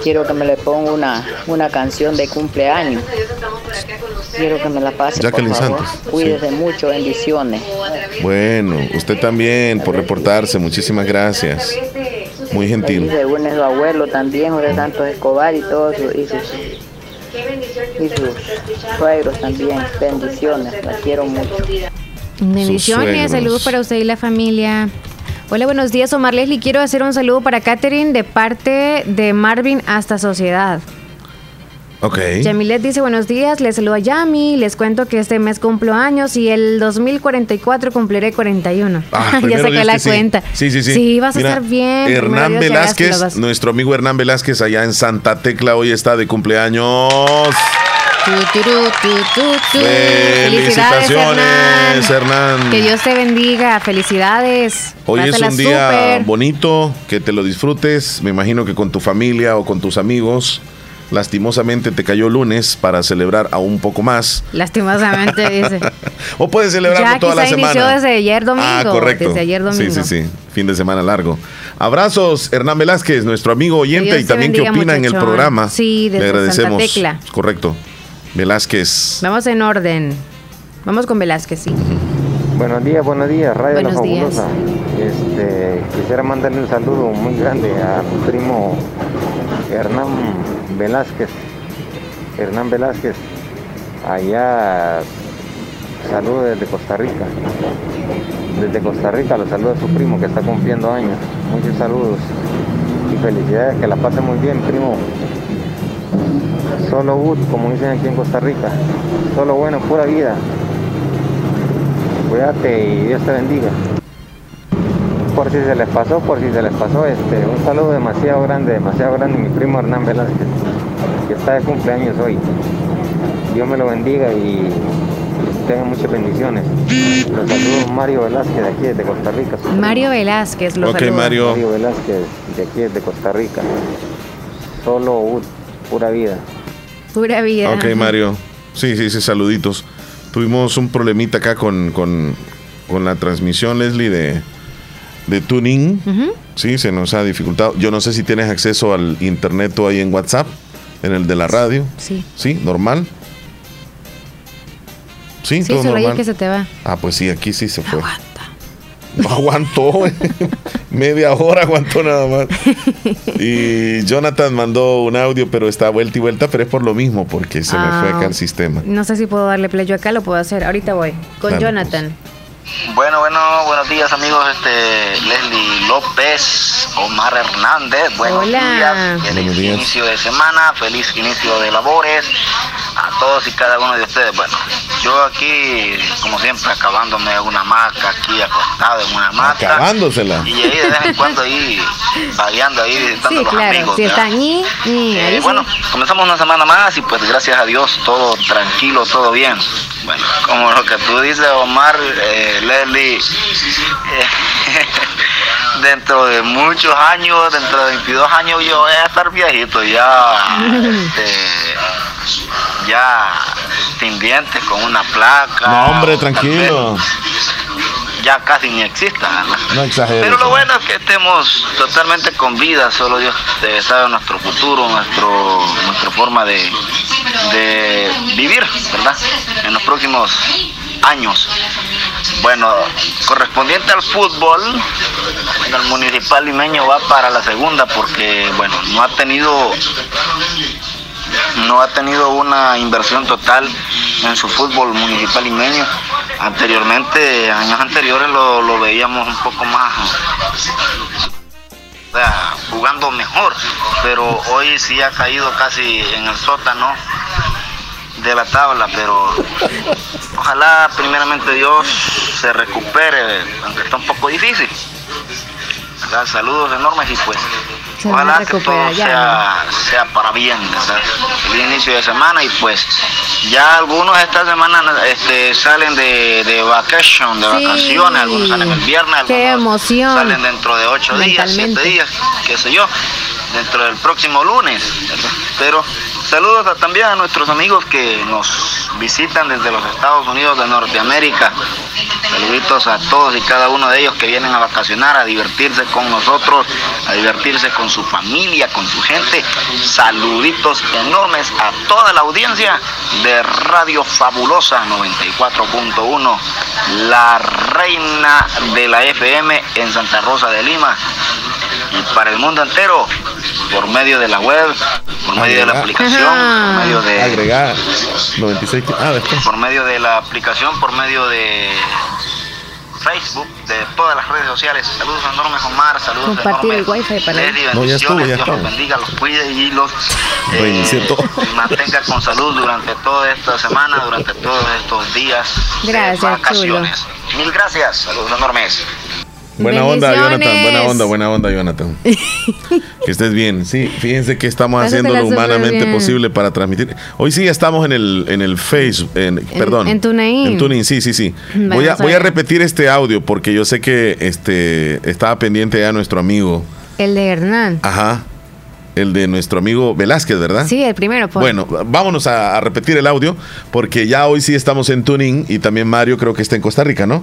Quiero que me le ponga una, una canción de cumpleaños. Quiero que me la pase, Jacqueline por favor. Santos, sí. Cuídese mucho, bendiciones. Bueno, usted también por reportarse. Muchísimas gracias. Muy gentil. se une su abuelo también, José Santos Escobar y todos sus, y sus, y sus suegros también. Bendiciones, la quiero mucho. Bendiciones, saludos para usted y la familia. Hola, buenos días, Omar Leslie. Quiero hacer un saludo para Catherine de parte de Marvin hasta Sociedad. Ok. Yamilet dice buenos días, les saludo a Yami, les cuento que este mes cumplo años y el 2044 cumpliré 41. Ah, ya saqué la sí. cuenta. Sí, sí, sí. Sí, vas a estar bien. Hernán Dios, Velázquez, nuestro amigo Hernán Velázquez, allá en Santa Tecla, hoy está de cumpleaños. Tu, tu, tu, Felicitaciones, Hernán. Que Dios te bendiga. Felicidades. Hoy es un día bonito, que te lo disfrutes. Me imagino que con tu familia o con tus amigos. Lastimosamente te cayó lunes para celebrar aún un poco más. Lastimosamente dice. O puedes celebrarlo Ya toda la semana. inició desde ayer domingo. Ah, correcto. Desde ayer domingo. Sí, sí, sí. Fin de semana largo. Abrazos, Hernán Velázquez, nuestro amigo oyente y también que opina en el programa. Sí, desde Le agradecemos. Santa Tecla. Correcto. Velázquez. Vamos en orden. Vamos con Velázquez, sí. Buenos días, buenos días, Radio La días. Fabulosa. Este, quisiera mandarle un saludo muy grande a mi primo Hernán Velázquez. Hernán Velázquez, allá saludo desde Costa Rica. Desde Costa Rica lo saluda su primo que está cumpliendo años. Muchos saludos y felicidades, que la pase muy bien, primo. Solo good, como dicen aquí en Costa Rica. Solo bueno, pura vida. Cuídate y Dios te bendiga. Por si se les pasó, por si se les pasó, este, un saludo demasiado grande, demasiado grande, mi primo Hernán Velázquez, que está de cumpleaños hoy. Dios me lo bendiga y tenga muchas bendiciones. Los saludos Mario Velázquez de aquí desde Costa Rica. Mario Velázquez, lo Ok, saluda. Mario. Mario Velázquez de aquí desde Costa Rica. Solo uh, pura vida. Pura vida. Ok, Mario. Sí, sí, sí, saluditos. Tuvimos un problemita acá con, con, con la transmisión, Leslie, de, de tuning. Sí, se nos ha dificultado. Yo no sé si tienes acceso al internet ahí en WhatsApp, en el de la radio. Sí. Sí, normal. Sí, Sí, todo solo ahí normal. que se te va. Ah, pues sí, aquí sí se fue. No aguantó, media hora aguantó nada más. Y Jonathan mandó un audio, pero está vuelta y vuelta, pero es por lo mismo, porque se me fue Ah. acá el sistema. No sé si puedo darle play yo acá, lo puedo hacer. Ahorita voy. Con Dale, Jonathan. Bueno, bueno, buenos días amigos, este Leslie López, Omar Hernández, buenos Hola. días, feliz Buenos días. inicio de semana, feliz inicio de labores a todos y cada uno de ustedes. Bueno, yo aquí, como siempre, acabándome una hamaca, aquí acostado en una hamaca. Acabándosela. Y ahí de vez en cuando ahí, vagueando ahí, visitando Sí, los claro. amigos. Si ñi, ahí Eh, sí. bueno, comenzamos una semana más y pues gracias a Dios todo tranquilo, todo bien. Bueno, como lo que tú dices, Omar, eh, Leslie, eh, dentro de muchos años, dentro de 22 años yo voy a estar viejito ya, este, ya sin dientes, con una placa. No, hombre, tranquilo. Ya casi ni exista. ¿verdad? No exageres. Pero lo bueno es que estemos totalmente con vida, solo Dios sabe nuestro futuro, nuestro, nuestra forma de, de vivir, ¿verdad? En los próximos años. Bueno, correspondiente al fútbol, el municipal limeño va para la segunda porque, bueno, no ha tenido no ha tenido una inversión total en su fútbol municipal limeño. Anteriormente, años anteriores lo, lo veíamos un poco más jugando mejor, pero hoy sí ha caído casi en el sótano de la tabla, pero ojalá primeramente Dios se recupere, aunque está un poco difícil. ¿verdad? Saludos enormes y pues Se ojalá que todo ya. sea, sea para bien, ¿verdad? Feliz inicio de semana y pues ya algunos esta semana este, salen de, de vacation, de Sí. vacaciones, algunos salen el viernes, Qué algunos emoción. salen dentro de ocho días, siete días, qué sé yo, dentro del próximo lunes. ¿verdad? Pero saludos también a nuestros amigos que nos visitan desde los Estados Unidos de Norteamérica. Saluditos a todos y cada uno de ellos que vienen a vacacionar, a divertirse con nosotros, a divertirse con su familia, con su gente. Saluditos enormes a toda la audiencia de Radio Fabulosa 94.1, la reina de la FM en Santa Rosa de Lima y para el mundo entero por medio de la web, por medio de la aplicación, por medio de Agregar 96. Ah, después. por medio de la aplicación, por medio de Facebook, de todas las redes sociales. Saludos enormes Omar, saludos Compartir el enormes. wifi para Leslie, No, ya estuvo, ya Dios los bendiga, los cuide y los eh, mantenga con salud durante toda esta semana, durante todos estos días Gracias, de vacaciones. Mil gracias, saludos enormes. Buena onda, Jonathan. Buena onda, buena onda, Jonathan. que estés bien. Sí, fíjense que estamos Pásatela haciendo lo humanamente bien. posible para transmitir. Hoy sí estamos en el, en el Facebook. En, perdón. en TuneIn. En TuneIn, sí, sí, sí. Voy a, voy a repetir este audio porque yo sé que este estaba pendiente ya nuestro amigo. El de Hernán. Ajá. El de nuestro amigo Velázquez, ¿verdad? Sí, el primero. Por... Bueno, vámonos a, a repetir el audio porque ya hoy sí estamos en Tuning y también Mario creo que está en Costa Rica, ¿no?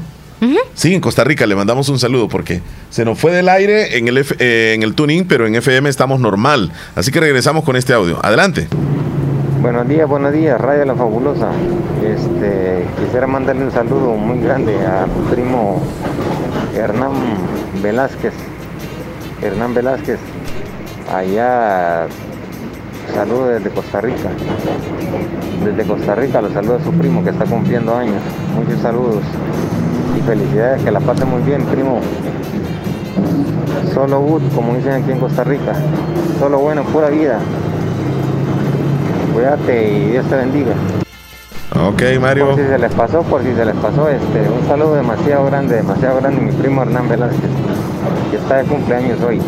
Sí, en Costa Rica le mandamos un saludo porque se nos fue del aire en el, F- eh, en el Tuning, pero en FM estamos normal. Así que regresamos con este audio. Adelante. Buenos días, buenos días, Radio La Fabulosa. Este, quisiera mandarle un saludo muy grande a mi primo Hernán Velázquez. Hernán Velázquez, allá saludo desde Costa Rica. Desde Costa Rica lo saluda su primo que está cumpliendo años. Muchos saludos y felicidades, que la pase muy bien, primo. Solo good, como dicen aquí en Costa Rica. Solo bueno, pura vida. Cuídate y Dios te bendiga. Ok, Mario. Por si se les pasó, por si se les pasó, este, un saludo demasiado grande, demasiado grande, mi primo Hernán Velázquez, que está de cumpleaños hoy.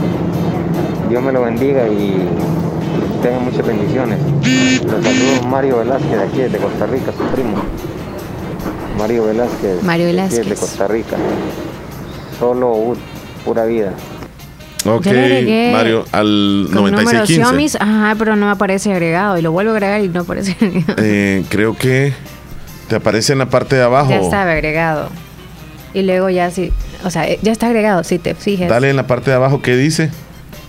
Dios me lo bendiga y tenga muchas bendiciones. Los saludos Mario Velázquez de aquí de Costa Rica, su primo. Mario Velázquez. Mario Velázquez. De Costa Rica. Solo uh, pura vida. Ok, Mario, al Con número 9615. Xiaomi, ajá, pero no me aparece agregado. Y lo vuelvo a agregar y no aparece agregado. Eh, creo que te aparece en la parte de abajo. Ya estaba agregado. Y luego ya sí, o sea, eh, ya está agregado, si te fijas. Dale en la parte de abajo, ¿qué dice?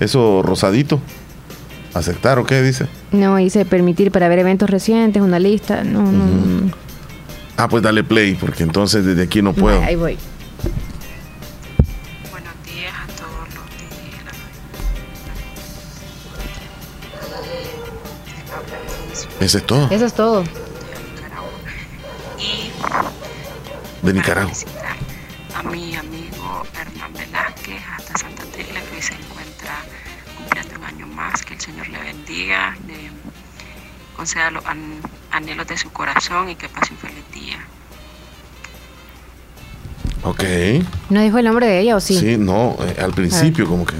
Eso rosadito. ¿Aceptar o qué dice? No, hice permitir para ver eventos recientes, una lista. No. Ah, pues dale play, porque entonces desde aquí no puedo. Ahí voy. Ese es todo. Eso es todo. De Nicaragua. a mi amigo Hernán Velázquez hasta Santa Tecla que hoy se encuentra cumpliendo un año más, que el Señor le bendiga, le conceda los an- anhelos de su corazón y que pase un feliz día. Ok. ¿No dijo el nombre de ella o sí? Sí, no, eh, al principio como que.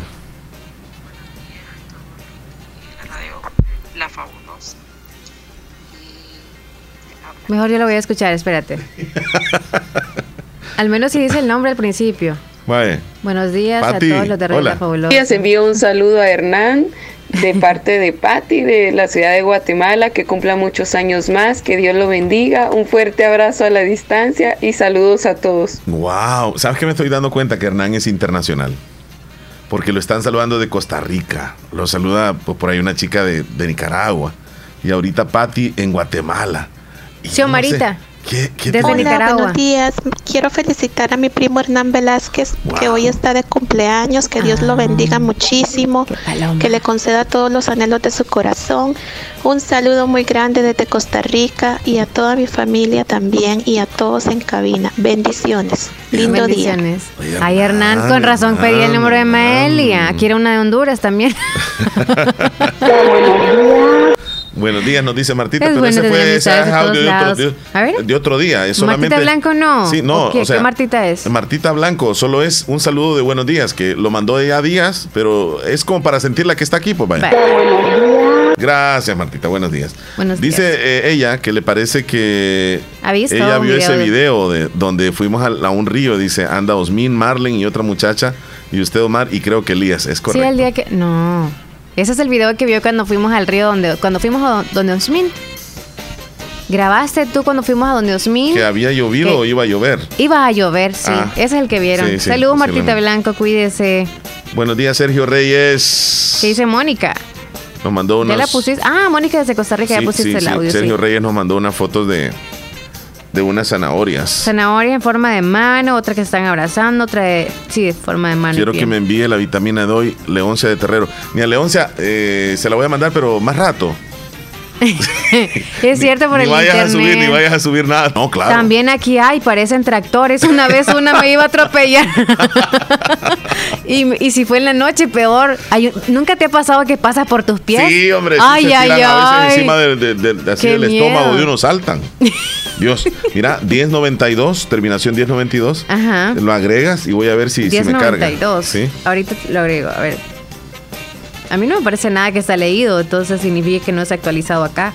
La fabulosa. Mejor yo lo voy a escuchar, espérate. Al menos si dice el nombre al principio. Vaya. Buenos días Pati, a todos los de hola. Fabulosa. días, envío un saludo a Hernán de parte de Patti de la ciudad de Guatemala, que cumpla muchos años más, que Dios lo bendiga, un fuerte abrazo a la distancia y saludos a todos. Wow. ¿Sabes que me estoy dando cuenta que Hernán es internacional? Porque lo están saludando de Costa Rica. Lo saluda pues, por ahí una chica de, de Nicaragua. Y ahorita Patti en Guatemala. Y yo no sé, Xiomarita. ¿Qué, qué Desde Nicaragua. buenos días. Quiero felicitar a mi primo Hernán Velázquez, que hoy está de cumpleaños. Que Dios lo bendiga muchísimo. Que le conceda todos los anhelos de su corazón. Un saludo muy grande desde Costa Rica y a toda mi familia también y a todos en cabina. Bendiciones. Lindo día. Bendiciones. Ay, Hernán, con razón pedí el número de Maelia. Quiero una de Honduras también. Buenos días, nos dice Martita, Es pero bueno ese fue ese audio de otro, lados. de- A ver. de otro día. Es solamente, Martita Blanco no. Sí, no. ¿O qué? o sea, ¿Qué Martita es? Martita Blanco solo es un saludo de buenos días, que lo mandó ella días, pero es como para sentirla que está aquí, pues vaya. Gracias, Martita, buenos días. Buenos Dice eh, ella que le parece que ¿Ha visto ella vio video ese de- video de donde fuimos a, a un río, dice, anda Osmin, Marlen y otra muchacha, y usted Omar, y creo que Elías, es Sí, correcto. el día que. No. Ese es el video que vio cuando fuimos al río donde. Cuando fuimos a donde Osmin. ¿Grabaste tú cuando fuimos a donde Osmin? Que había llovido o iba a llover. Iba a llover, sí. Ah. Ese es el que vieron. Sí, sí, Saludos, Martita. Blanco, cuídese. Buenos días, Sergio Reyes. ¿Qué dice Mónica? Nos mandó unos... ¿Ya la pusiste? Ah, Mónica desde Costa Rica, ya pusiste el audio. Sergio. Reyes nos mandó una foto de, de unas zanahorias. Zanahoria en forma de mano, otra que están abrazando, otra de. Sí, de forma de mano. Quiero que me envíe la vitamina de hoy, Leoncia de Terrero. Ni a Leoncia, eh, se la voy a mandar, pero más rato. Es cierto por ni el vayas internet. a subir, ni vayas a subir nada. No, claro. También aquí hay, parecen tractores. Una vez una me iba a atropellar. y, y si fue en la noche, peor. Hay ¿Nunca te ha pasado que pasa por tus pies? Sí, hombre, sí Ay, se ay, tiran a ay. veces encima de, de- de- así del estómago de uno saltan. Dios, mira, 1092, terminación 1092. Ajá. Lo agregas y voy a ver si, si me carga. 1092. Sí. Ahorita lo agrego, a ver. A mí no me parece nada que está leído, entonces significa que no es actualizado acá.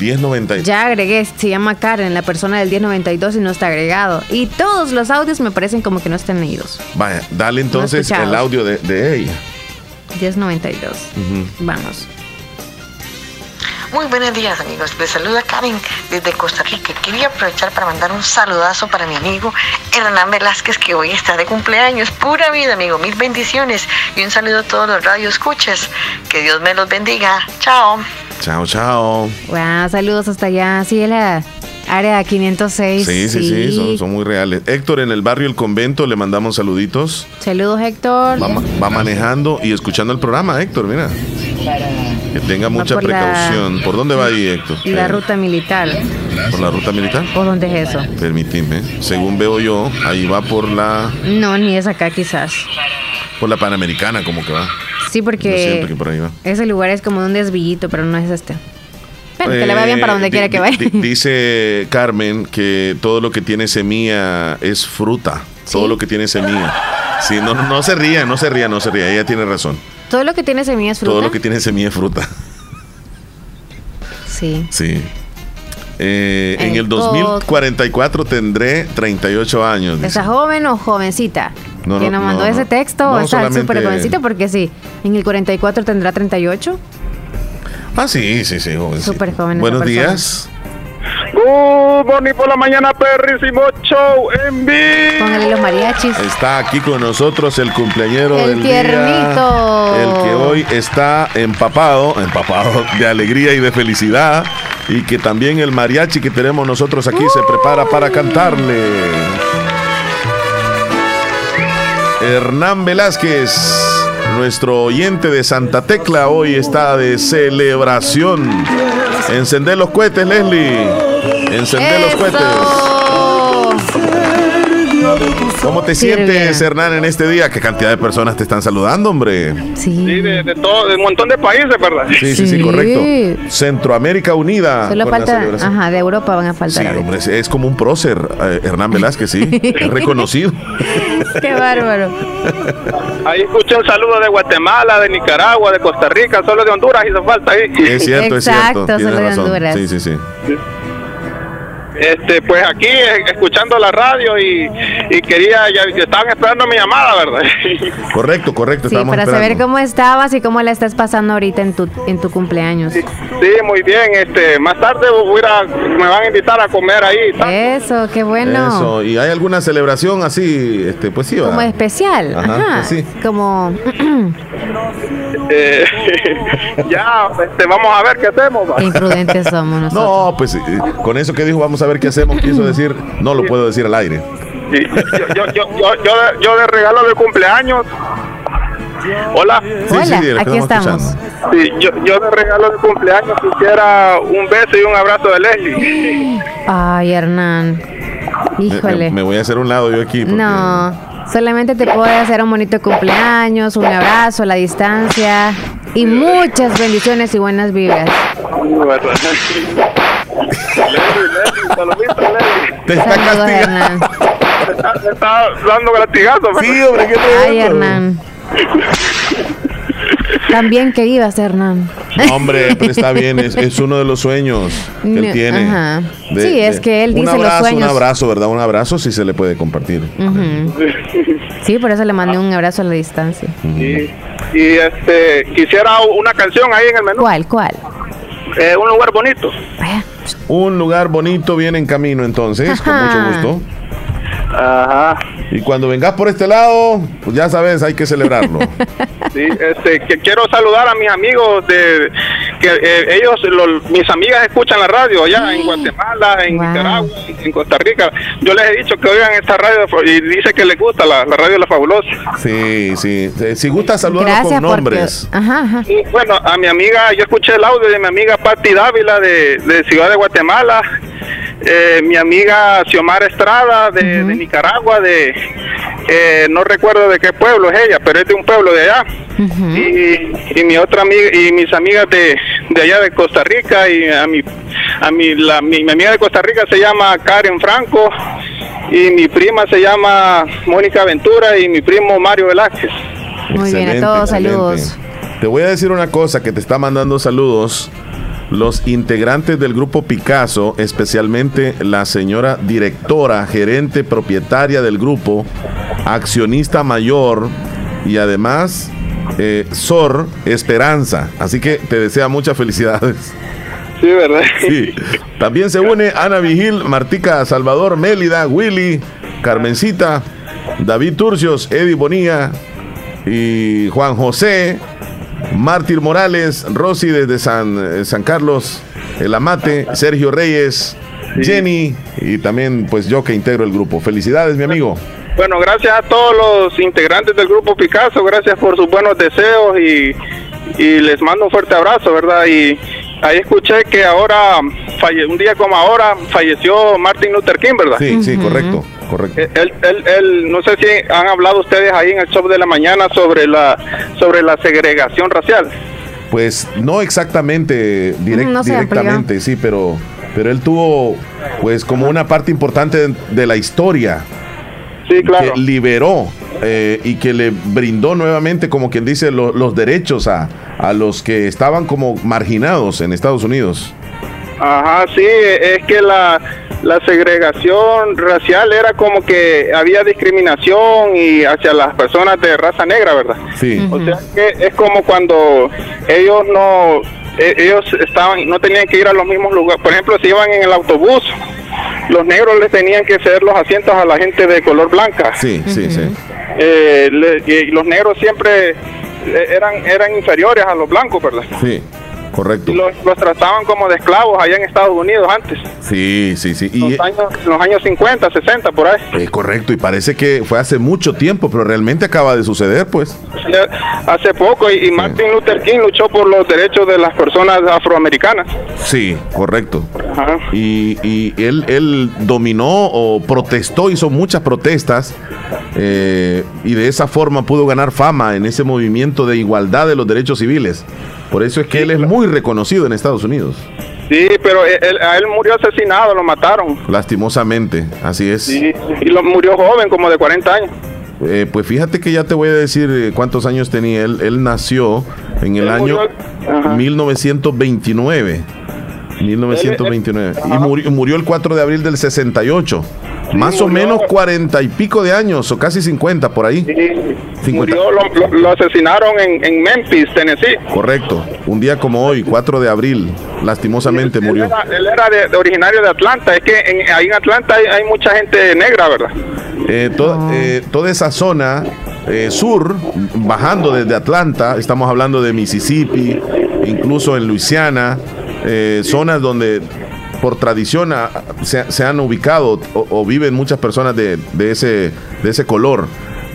1092. Ya agregué, se llama Karen, la persona del 1092 y no está agregado. Y todos los audios me parecen como que no están leídos. Vaya, dale entonces el audio de, de ella. 1092. Ujú. Vamos. Muy buenos días amigos, les saluda Karen desde Costa Rica. Quería aprovechar para mandar un saludazo para mi amigo Hernán Velázquez que hoy está de cumpleaños. Pura vida amigo, mil bendiciones y un saludo a todos los radio escuches. Que Dios me los bendiga. Chao. Chao, chao. Wow, saludos hasta allá. Sí, es la área 506. Sí, sí, sí, son, son muy reales. Héctor, en el barrio El Convento le mandamos saluditos. Saludos, Héctor. Va, ma- va manejando y escuchando el programa, Héctor, mira. Que tenga mucha por la- precaución. ¿Por dónde va ahí, Héctor? La Eh, ruta militar. ¿Por la ruta militar? ¿Por dónde es eso? Permíteme. Según veo yo, ahí va por la No, ni es acá quizás. por la Panamericana, como que va. Sí, porque que por ahí va. ese lugar es como un desvillito, pero no es este. Bueno, que le vaya bien para donde Eh, quiera di- que vaya. di- Dice Carmen que todo lo que tiene semilla es fruta. Todo lo que tiene semilla. Sí, no, no se ría, no se ría, no se ría. Ella tiene razón. Todo lo que tiene semillas fruta. Todo lo que tiene semilla es fruta. Sí. Sí. Eh, en El el 2044 tendré 38 años. dice. ¿Esa joven o jovencita? No, que no, nos mandó no, ese texto. Está solamente- súper jovencito porque sí, en el 44 tendrá 38. Ah, sí, sí, sí. joven, sí. Súper joven Buenos persona. Good morning por la mañana, perrísimo show en vivo. Póngale los mariachis. Está aquí con nosotros el cumpleañero El del día. tiernito. El que hoy está empapado, empapado de alegría y de felicidad. Y que también el mariachi que tenemos nosotros aquí se prepara para cantarle. Hernán Velázquez, nuestro oyente de Santa Tecla, hoy está de celebración. Encender los cohetes, Leslie. Encender los cohetes. ¿Cómo te sientes, Hernán, en este día? ¿Qué cantidad de personas te están saludando, hombre? Sí. de, de todo, de un montón de países, ¿verdad? Sí, sí, sí, correcto. Centroamérica Unida. Solo falta, ajá, de Europa van a Sí, faltar. ahorita. hombre, es- es como un prócer, eh, Hernán Velázquez, sí. Es reconocido. Qué bárbaro. Ahí escuché un saludo de Guatemala, de Nicaragua, de Costa Rica, solo de Honduras hizo falta ahí. Es cierto, es Exacto, cierto. Tienes solo de razón. Honduras. Sí, sí, sí. Este, pues aquí eh, escuchando la radio y, y quería, ya estaban esperando mi llamada, ¿verdad? Correcto, correcto. Sí, estamos para esperando. saber cómo estabas y cómo la estás pasando ahorita en tu, en tu cumpleaños. Sí, muy bien. Este, más tarde voy a me van a invitar a comer ahí. Eso, qué bueno. Eso. ¿Y hay alguna celebración así? Este, pues sí, va. Como especial. Ajá, Ajá. pues sí. Como. Eh, ya, este, vamos a ver qué hacemos. Qué imprudentes somos nosotros. No, pues eh, con eso que dijo, vamos a ver qué hacemos. Quiso decir, no lo puedo decir al aire. Sí, yo, yo, yo, yo, yo de, yo de regalo de cumpleaños. Hola. Sí, Hola, sí, aquí estamos Sí, yo, yo de regalo de cumpleaños quisiera un beso y un abrazo de Leslie. Ay, Hernán. Me, Híjole. me voy a hacer un lado yo aquí. porque- No. Solamente te puedo hacer un bonito cumpleaños, un abrazo a la distancia y muchas bendiciones y buenas vibras. Te está Saludos, castigando. Hernán. Me está dando latigazo. Sí, hombre, qué Ay, Hernán. También que ibas, Hernán. No, hombre, pero está bien, es, es uno de los sueños que él tiene. ajá. Sí, es que él un dice los abrazo, sueños. Un abrazo, ¿verdad? Un abrazo sí se le puede compartir. Sí, por eso le mandé un abrazo a la distancia. Y, y, este, quisiera una canción ahí en el menú. ¿Cuál? ¿Cuál? Eh, un lugar bonito. Un lugar bonito viene en camino entonces, con mucho gusto. Ajá. Y cuando vengas por este lado, pues ya sabes, hay que celebrarlo. Sí, este, que quiero saludar a mis amigos de que eh, ellos, los- mis amigas escuchan la radio allá en Guatemala, en Nicaragua, en Costa Rica. Yo les he dicho que oigan esta radio y dice que les gusta la, la radio La Fabulosa. Sí, sí. Eh, Si gusta saludarnos Gracias con nombres. porque... Ajá, ajá. Y bueno, a mi amiga, yo escuché el audio de mi amiga Patti Dávila de, de Ciudad de Guatemala, eh, mi amiga Xiomara Estrada de, de Nicaragua, de eh, no recuerdo de qué pueblo es ella, pero es de un pueblo de allá. y, y mi otra amiga y mis amigas de, de allá de Costa Rica y a mi a mi, la, mi, mi amiga de Costa Rica se llama Karen Franco y mi prima se llama Mónica Ventura y mi primo Mario Velázquez. Muy bien, a todos excelente. saludos. Te voy a decir una cosa que te está mandando saludos. Los integrantes del grupo Picasso, especialmente la señora directora, gerente propietaria del grupo, accionista mayor y además eh, Sor Esperanza. Así que te desea muchas felicidades. Sí, ¿verdad? Sí. También se une Ana Vigil, Martica Salvador, Mélida, Willy, Carmencita, David Turcios, Eddie Bonilla y Juan José, Mártir Morales, Rosy desde San, eh, San Carlos, El Amate, Sergio Reyes, Jenny y también pues yo que integro el grupo. Felicidades, mi amigo. Bueno, gracias a todos los integrantes del grupo Picasso, gracias por sus buenos deseos y, y les mando un fuerte abrazo, ¿verdad? Y ahí escuché que ahora, falle- un día como ahora, falleció Martin Luther King, ¿verdad? Sí, sí, correcto, correcto. Él, él, él- no sé si han hablado ustedes ahí en el show de la mañana sobre la sobre la segregación racial. Pues no exactamente direct- No se directamente, sí, pero, pero él tuvo pues como una parte importante de, de la historia. Sí, claro. Que liberó eh, y que le brindó nuevamente, como quien dice, lo- los derechos a, a los que estaban como marginados en Estados Unidos. Ajá, sí, es que la la segregación racial era como que había discriminación y hacia las personas de raza negra, ¿verdad? Sí. O sea que es como cuando ellos no e- ellos estaban no tenían que ir a los mismos lugares. Por ejemplo, si iban en el autobús, los negros les tenían que ceder los asientos a la gente de color blanca. Sí, sí, sí. Eh, le- y los negros siempre eh, eran eran inferiores a los blancos, ¿verdad? Sí, correcto. Y los, los trataban como de esclavos allá en Estados Unidos antes, Sí, sí, sí. Y, los años, los años 50, 60, por ahí. eh, correcto, y parece que fue hace mucho tiempo, pero realmente acaba de suceder, pues. Hace poco, y, y Martin Luther King luchó por los derechos de las personas afroamericanas. Sí, correcto. Ajá. Y, y él, él dominó o protestó, hizo muchas protestas eh, y de esa forma pudo ganar fama en ese movimiento de igualdad de los derechos civiles. Por eso es que él es muy reconocido en Estados Unidos, Sí, pero él- a él murió asesinado, lo mataron. lastimosamente, así es. Sí, y lo, murió joven, como de 40 años. Eh, pues fíjate que ya te voy a decir eh, cuántos años tenía él. Él nació en el Él año murió- ajá. 1929. 1929. Y murió, murió el 4 de abril del 68. Más o murió. menos 40 y pico de años, o casi 50 por ahí. 50. Murió, lo, lo- lo asesinaron en, en Memphis, Tennessee. Correcto. Un día como hoy, 4 de abril, lastimosamente Él murió. era, él era de, de originario de Atlanta. Es que en, ahí en Atlanta hay, hay mucha gente negra, ¿verdad? Eh, to- eh, toda esa zona eh, sur, bajando desde Atlanta, estamos hablando de Mississippi, incluso en Luisiana, eh, zonas donde por tradición se, han ubicado o, viven muchas personas de, de ese, de ese color.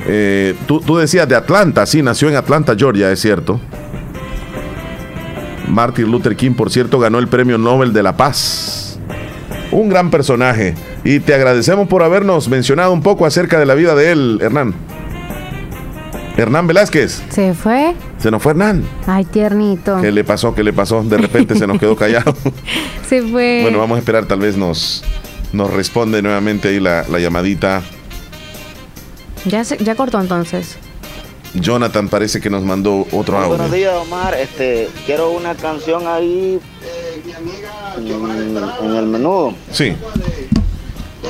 Eh, tú, tú decías de Atlanta, sí, nació en Atlanta, Georgia, es cierto. Martin Luther King, por cierto, ganó el Premio Nobel de la Paz. Un gran personaje. Y te agradecemos por habernos mencionado un poco acerca de la vida de él, Hernán. Hernán Velázquez. ¿Se fue? Se nos fue Hernán. Ay, tiernito. ¿Qué le pasó? ¿Qué le pasó? De repente se nos quedó callado. Se fue. bueno, vamos a esperar, tal vez nos, nos responde nuevamente ahí la, la llamadita. Ya, se- ya cortó entonces. Jonathan parece que nos mandó otro audio. Buenos días, Omar. Este, quiero una canción ahí mm, en el menú. Sí.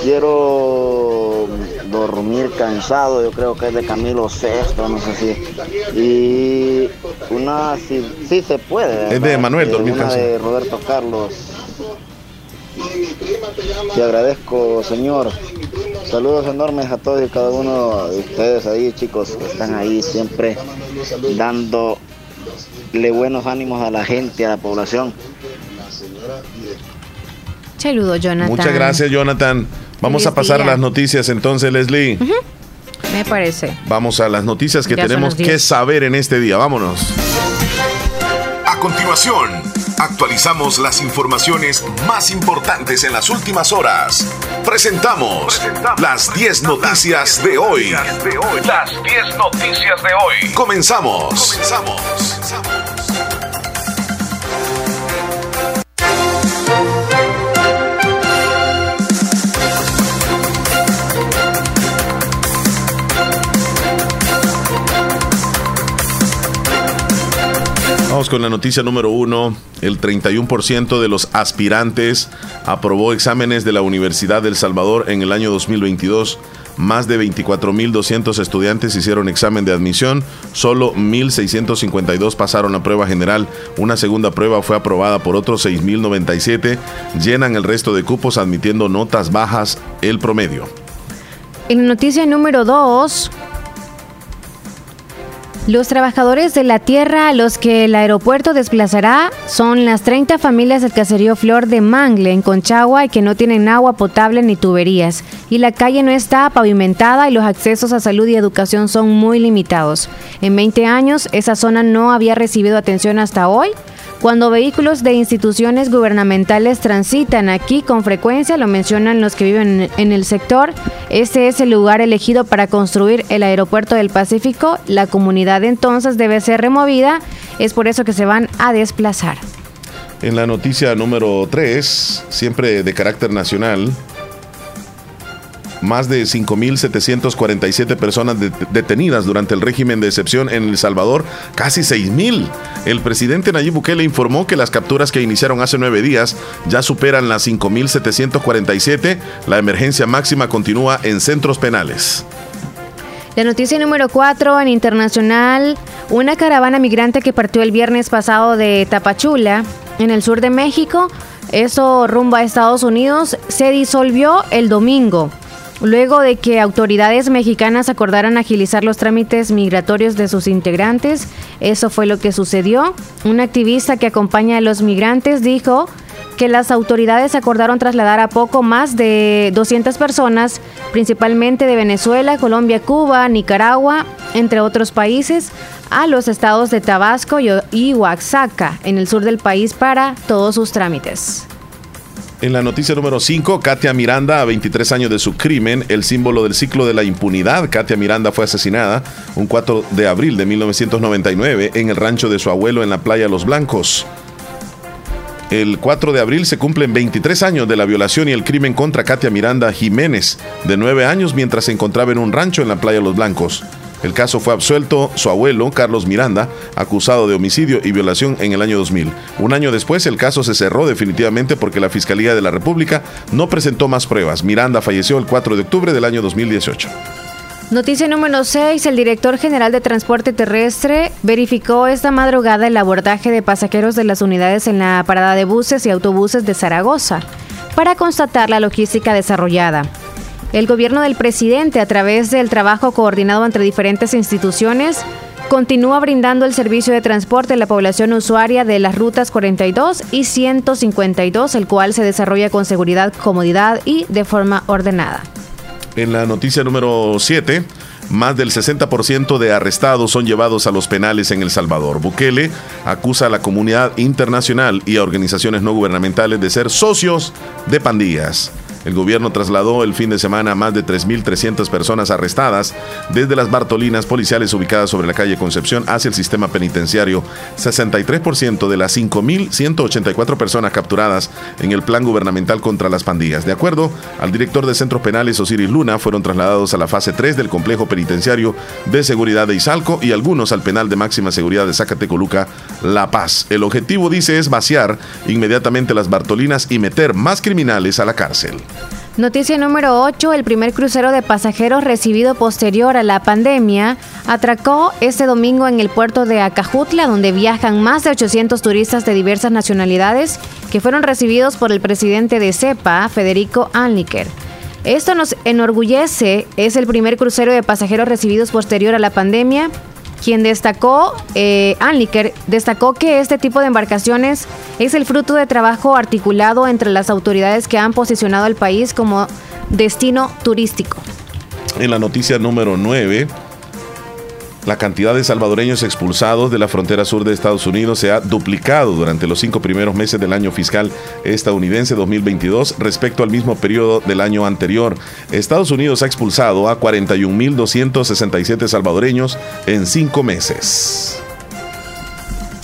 Quiero dormir cansado, yo creo que es de Camilo Sesto, no sé si. Y una, si, sí se puede. Es de. Manuel, Eh, Dormir una Cansado. de Roberto Carlos. Te agradezco, señor. Saludos enormes a todos y cada uno de ustedes ahí, chicos, que están ahí siempre dándole buenos ánimos a la gente, a la población. Saludo, Jonathan. Muchas gracias, Jonathan. Vamos Feliz a pasar a las noticias entonces, Leslie. Me parece. Vamos a las noticias que Ya tenemos que saber en este día. Vámonos. A continuación, actualizamos las informaciones más importantes en las últimas horas. Presentamos las 10 noticias de hoy. Las 10 noticias de hoy. Comenzamos. Comenzamos. Con la noticia número uno. El 31% de los aspirantes aprobó exámenes de la Universidad del Salvador en el año 2022. Más de 24.200 estudiantes hicieron examen de admisión. Solo 1.652 pasaron la prueba general. Una segunda prueba fue aprobada por otros 6.097. Llenan el resto de cupos admitiendo notas bajas el promedio. En noticia número 2, los trabajadores de la tierra a los que el aeropuerto desplazará son las 30 familias del caserío Flor de Mangle en Conchagua y que no tienen agua potable ni tuberías. Y la calle no está pavimentada y los accesos a salud y educación son muy limitados. En 20 años esa zona no había recibido atención hasta hoy. Cuando vehículos de instituciones gubernamentales transitan aquí con frecuencia, lo mencionan los que viven en el sector, este es el lugar elegido para construir el aeropuerto del Pacífico. La comunidad entonces debe ser removida, es por eso que se van a desplazar. En la noticia número 3, siempre de carácter nacional, más de 5.747 personas detenidas durante el régimen de excepción en El Salvador, casi 6.000. El presidente Nayib Bukele informó que las capturas que iniciaron hace nueve días ya superan las 5.747. La emergencia máxima continúa en centros penales. La noticia número 4 en internacional, una caravana migrante que partió el viernes pasado de Tapachula, en el sur de México, eso rumbo a Estados Unidos, se disolvió el domingo luego de que autoridades mexicanas acordaran agilizar los trámites migratorios de sus integrantes. Eso fue lo que sucedió. Un activista que acompaña a los migrantes dijo que las autoridades acordaron trasladar a poco más de 200 personas, principalmente de Venezuela, Colombia, Cuba, Nicaragua, entre otros países, a los estados de Tabasco y Oaxaca, en el sur del país, para todos sus trámites. En la noticia número 5, Katia Miranda, a 23 años de su crimen, el símbolo del ciclo de la impunidad. Katia Miranda fue asesinada un 4 de abril de 1999 en el rancho de su abuelo en la playa Los Blancos. El 4 de abril se cumplen 23 años de la violación y el crimen contra Katia Miranda Jiménez, de 9 años, mientras se encontraba en un rancho en la playa Los Blancos. El caso fue absuelto su abuelo, Carlos Miranda, acusado de homicidio y violación en el año 2000. Un año después, el caso se cerró definitivamente porque la Fiscalía de la República no presentó más pruebas. Miranda falleció el 4 de octubre del año 2018. Noticia número 6. El director general de Transporte Terrestre verificó esta madrugada el abordaje de pasajeros de las unidades en la parada de buses y autobuses de Zaragoza para constatar la logística desarrollada. El gobierno del presidente, a través del trabajo coordinado entre diferentes instituciones, continúa brindando el servicio de transporte a la población usuaria de las rutas 42 y 152, el cual se desarrolla con seguridad, comodidad y de forma ordenada. En la noticia número 7, más del 60% de arrestados son llevados a los penales en El Salvador. Bukele acusa a la comunidad internacional y a organizaciones no gubernamentales de ser socios de pandillas. El gobierno trasladó el fin de semana a más de 3.300 personas arrestadas desde las Bartolinas policiales ubicadas sobre la calle Concepción hacia el sistema penitenciario. 63% de las 5.184 personas capturadas en el plan gubernamental contra las pandillas. De acuerdo al director de centros penales Osiris Luna, fueron trasladados a la fase 3 del complejo penitenciario de seguridad de Izalco y algunos al penal de máxima seguridad de Zacatecoluca, La Paz. El objetivo, dice, es vaciar inmediatamente las Bartolinas y meter más criminales a la cárcel. Noticia número 8. El primer crucero de pasajeros recibido posterior a la pandemia atracó este domingo en el puerto de Acajutla, donde viajan más de 800 turistas de diversas nacionalidades que fueron recibidos por el presidente de CEPA, Federico Anliker. Esto nos enorgullece, es el primer crucero de pasajeros recibidos posterior a la pandemia quien destacó, eh, Anliker, destacó que este tipo de embarcaciones es el fruto de trabajo articulado entre las autoridades que han posicionado al país como destino turístico. En la noticia número 9, la cantidad de salvadoreños expulsados de la frontera sur de Estados Unidos se ha duplicado durante los cinco primeros meses del año fiscal estadounidense 2022 respecto al mismo periodo del año anterior. Estados Unidos ha expulsado a 41.267 salvadoreños en cinco meses.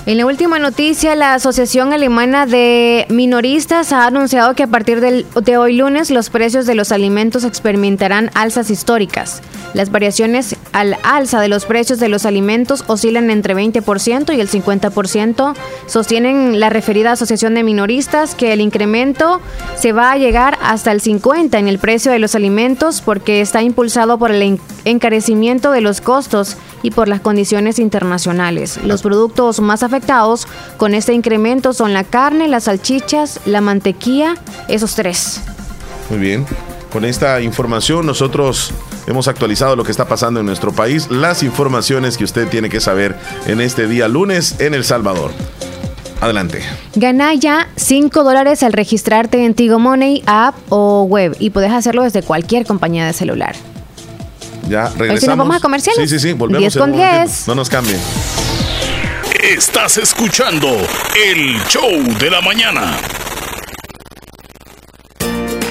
En la última noticia, la Asociación Alemana de Minoristas ha anunciado que a partir de hoy lunes los precios de los alimentos experimentarán alzas históricas. Las variaciones al alza de los precios de los alimentos oscilan entre 20% y el 50%. Sostienen la referida Asociación de Minoristas que el incremento se va a llegar hasta el 50% en el precio de los alimentos porque está impulsado por el encarecimiento de los costos y por las condiciones internacionales. Los productos más afectados con este incremento son la carne, las salchichas, la mantequilla, esos tres. Muy bien. Con esta información nosotros hemos actualizado lo que está pasando en nuestro país, las informaciones que usted tiene que saber en este día lunes en El Salvador. Adelante. Gana ya 5 dólares al registrarte en Tigo Money, app o web y puedes hacerlo desde cualquier compañía de celular. Ya regresamos. nos vamos a comerciales. Sí, sí, sí, volvemos. 10 con 10. No nos cambien. Estás escuchando el show de la mañana.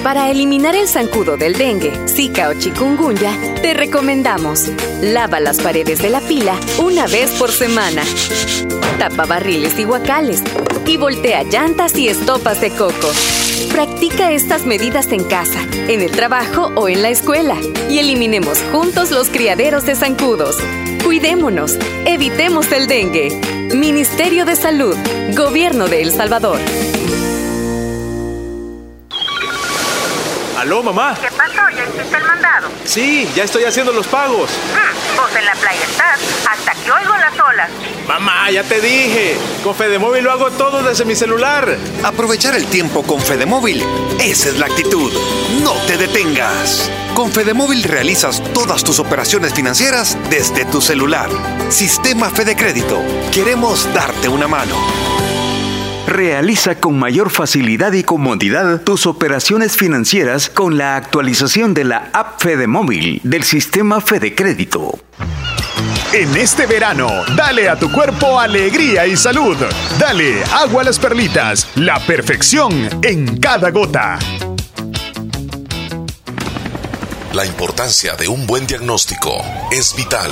Para eliminar el zancudo del dengue, zika o chikungunya, te recomendamos lava las paredes de la pila una vez por semana. Tapa barriles y guacales y voltea llantas y estopas de coco. Practica estas medidas en casa, en el trabajo o en la escuela y eliminemos juntos los criaderos de zancudos. Cuidémonos, evitemos el dengue. Ministerio de Salud, Gobierno de El Salvador. Aló, mamá. ¿Qué pasó? ¿Ya hiciste el mandado? Sí, ya estoy haciendo los pagos. Mm, vos en la playa estás, hasta que oigo las olas. Mamá, ya te dije. Con Fedemóvil lo hago todo desde mi celular. Aprovechar el tiempo con Fedemóvil. Esa es la actitud. No te detengas. Con Fedemóvil realizas todas tus operaciones financieras desde tu celular. Sistema Fede Crédito. Queremos darte una mano. Realiza con mayor facilidad y comodidad tus operaciones financieras con la actualización de la app Fede Móvil del sistema Fede Crédito. En este verano, dale a tu cuerpo alegría y salud. Dale agua a las perlitas, la perfección en cada gota. La importancia de un buen diagnóstico es vital.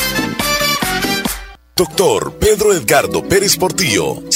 Doctor Pedro Edgardo Pérez Portillo,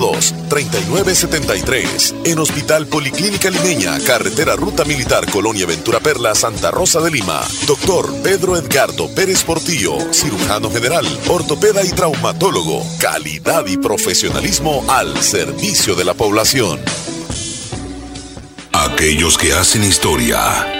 3973 En Hospital Policlínica Limeña, Carretera Ruta Militar Colonia Ventura Perla, Santa Rosa de Lima. Doctor Pedro Edgardo Pérez Portillo, cirujano general, ortopeda y traumatólogo. Calidad y profesionalismo al servicio de la población. Aquellos que hacen historia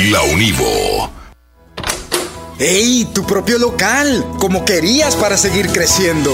la Univo. ¡Ey! Tu propio local, como querías para seguir creciendo.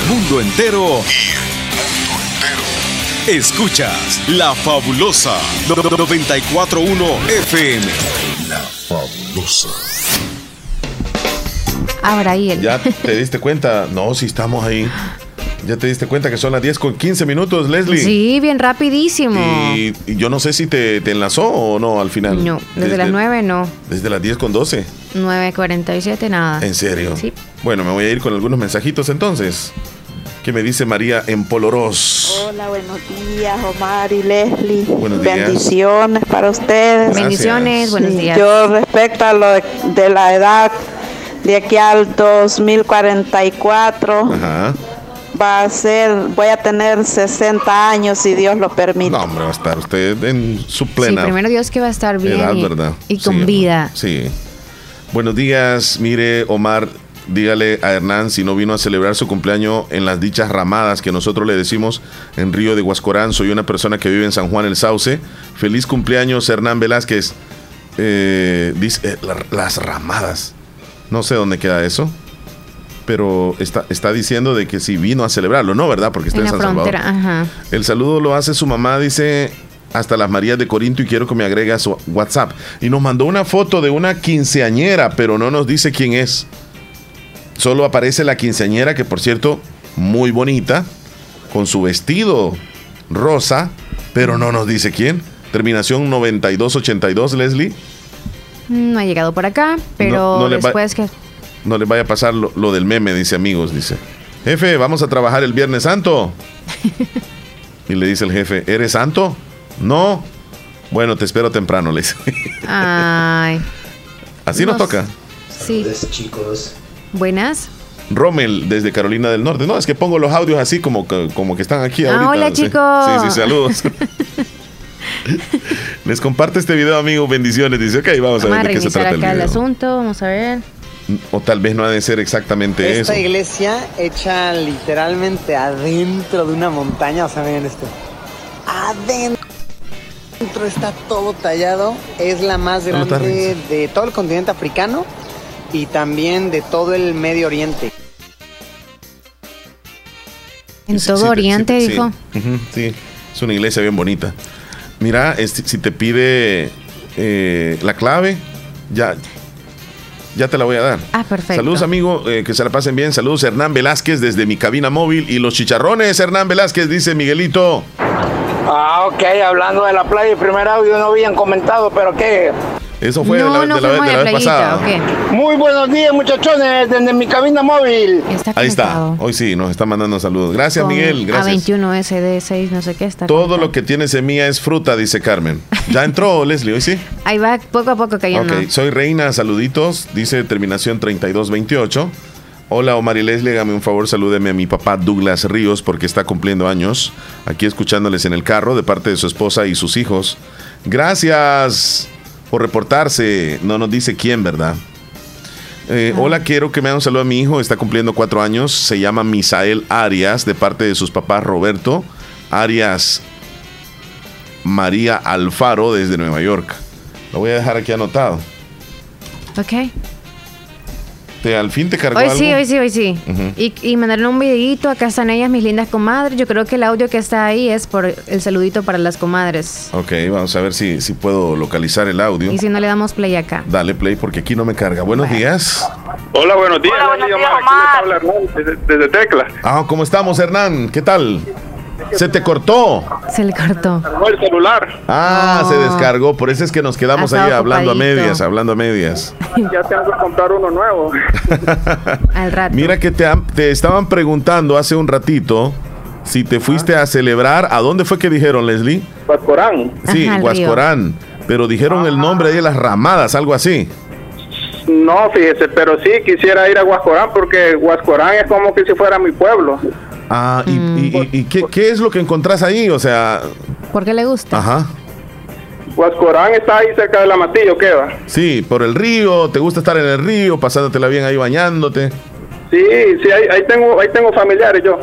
el mundo entero. Escuchas La Fabulosa 941 FM. La Fabulosa. Ahora ahí el. ¿Ya te diste cuenta? No, si estamos ahí. ¿Ya te diste cuenta que son las 10 con 15 minutos, Leslie? Sí, bien rapidísimo. Y, y yo no sé si te, te enlazó o no al final. No, desde, las 9 no. Desde las 10 con 12. 9.47 nada. ¿En serio? Sí. Bueno, me voy a ir con algunos mensajitos entonces. ¿Qué me dice María en Poloros? Hola, buenos días, Omar y Leslie. Buenos días. Bendiciones para ustedes. Gracias. Bendiciones, buenos días. Yo respecto a lo de, de la edad de aquí al 2044 Ajá. Va a ser, voy a tener 60 años si Dios lo permite. No, hombre, va a estar usted en su Sí, plena primero Dios que va a estar bien edad, y, ¿verdad? y Sí, con vida. Sí. Buenos días, mire, Omar, dígale a Hernán si no vino a celebrar su cumpleaños en las dichas ramadas que nosotros le decimos en Río de Huascorán. Soy una persona que vive en San Juan el Sauce. Feliz cumpleaños, Hernán Velázquez. Eh, dice, eh, la- las ramadas. No sé dónde queda eso. Pero está, está diciendo de que si vino a celebrarlo, ¿no? ¿Verdad? Porque está En San Salvador. frontera, ajá. El saludo lo hace su mamá, dice hasta las Marías de Corinto y quiero que me agregue a su WhatsApp. Y nos mandó una foto de una quinceañera, pero no nos dice quién es. Solo aparece la quinceañera, que por cierto, muy bonita, con su vestido rosa, pero no nos dice quién. Terminación 9282, Leslie. No ha llegado por acá, pero No- no le va- después que... No les vaya a pasar lo, lo del meme, dice amigos, dice. Jefe, vamos a trabajar el Viernes Santo. y le dice el jefe, ¿eres santo? No. Bueno, te espero temprano, le dice. Ay, Así nos No toca. sí. chicos. Buenas. Rommel desde Carolina del Norte. No, es que pongo los audios así como que, como que están aquí Ah, ahorita. hola, Sí. chicos. Sí, sí, saludos. Les comparte este video, amigo. Bendiciones. Dice, ok, vamos a Vamos a ver de qué se trata el acá el, video. asunto, vamos a ver. O tal vez no ha de ser exactamente Esta eso. iglesia hecha literalmente adentro de una montaña, o sea, miren esto. Adentro está todo tallado, es la más grande de todo el continente africano y también de todo el Medio Oriente. En Sí, todo sí te- Oriente, sí dijo. sí, es una iglesia bien bonita. Mira, este, si te pide eh, la clave, ya, ya te la voy a dar. Ah, perfecto. Saludos, amigo, eh, que se la pasen bien. Saludos, Hernán Velázquez, desde mi cabina móvil. Y los chicharrones, Hernán Velázquez, dice Miguelito. Ah, ok, hablando de la playa, el primer audio no habían comentado, pero ¿qué? Eso fue de la, de la- de la vez pasada. Muy buenos días, muchachones, desde mi cabina móvil. Ahí está. Hoy sí, nos está mandando saludos. Gracias, Miguel. Gracias. A21 SD6, no sé qué está. Todo lo que tiene semilla es fruta, dice Carmen. ¿Ya entró, Leslie? Hoy sí. Ahí va poco a poco cayendo. Ok, soy Reina, saluditos, dice terminación 3228. Hola Omar y Leslie, hágame un favor, salúdeme a mi papá Douglas Ríos porque está cumpliendo años. Aquí escuchándoles en el carro de parte de su esposa y sus hijos. Gracias por reportarse. No nos dice quién, ¿verdad? Eh, Hola, quiero que me hagan un saludo a mi hijo. Está cumpliendo cuatro años. Se llama Misael Arias, de parte de sus papás Roberto Arias María Alfaro, desde Nueva York. Lo voy a dejar aquí anotado. Ok. ¿Te, ¿Al fin te cargó Hoy algo? sí, hoy sí, hoy sí. Y, y mandaron un videito, acá están ellas, mis lindas comadres. Yo creo que el audio que está ahí es por el saludito para las comadres. Ok, vamos a ver si, si puedo localizar el audio. Y si no le damos play acá. Dale play porque aquí no me carga. Buenos días. Hola, buenos días. Omar, aquí les habla Hernán desde, desde Tecla. Ah, ¿cómo estamos, Hernán? ¿Qué tal? Se te cortó. Se le cortó. el celular. Ah, se descargó. Por eso es que nos quedamos ahí hablando a medias, hablando a medias. Ya tengo que comprar uno nuevo. Al rato. Mira que te, te estaban preguntando hace un ratito si te fuiste a celebrar. ¿A dónde fue que dijeron, Leslie? Huascorán. Sí, Ajá, Huascorán. Pero dijeron el nombre de las ramadas, algo así. No, fíjese, pero sí quisiera ir a Huascorán porque Huascorán es como que si fuera mi pueblo. Ah, ¿y, y- y- y qué, qué es lo que encontrás ahí? O sea, ¿Por qué le gusta? ajá. Huascorán está ahí cerca de la Matillo, queda. Sí, por el río, te gusta estar en el río, pasándotela bien ahí bañándote. Sí, sí, ahí, ahí tengo, ahí tengo familiares yo.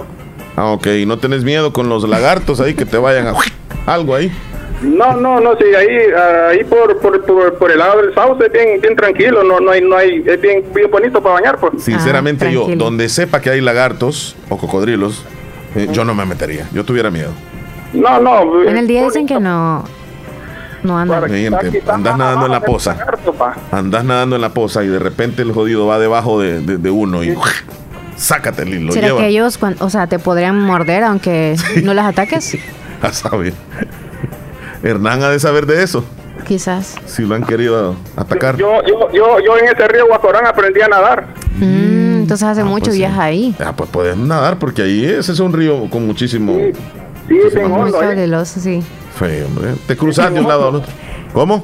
Ah, ok, no tenés miedo con los lagartos ahí que te vayan a algo ahí. No, no, no, sí, ahí, ah, ahí por, por, por, por el lado del sauce es bien, bien tranquilo, no, no hay, no hay, es bien, bien bonito para bañar, pues. Sinceramente yo, tranquilo. donde sepa que hay lagartos o cocodrilos, eh, yo no me metería, yo tuviera miedo. No, no. En el día dicen que no. No andan. Andas nadando en la poza. Andas nadando en la poza y de repente el jodido va debajo de, de- de uno y sácate y lo ¿Será lleva. que ellos, o sea, te podrían morder aunque no las ataques? A saber. Hernán ha de saber de eso. Quizás. Si lo han querido atacar. Yo, yo, yo, yo en ese río Guacorán aprendí a nadar. Mm, entonces hace mucho pues sí. ahí. Ah, pues puedes nadar porque ahí ese es un río con muchísimo. muchísimas Muy cosas. caudaloso, sí. Feo, hombre. Te cruzas de un lado al otro. ¿Cómo?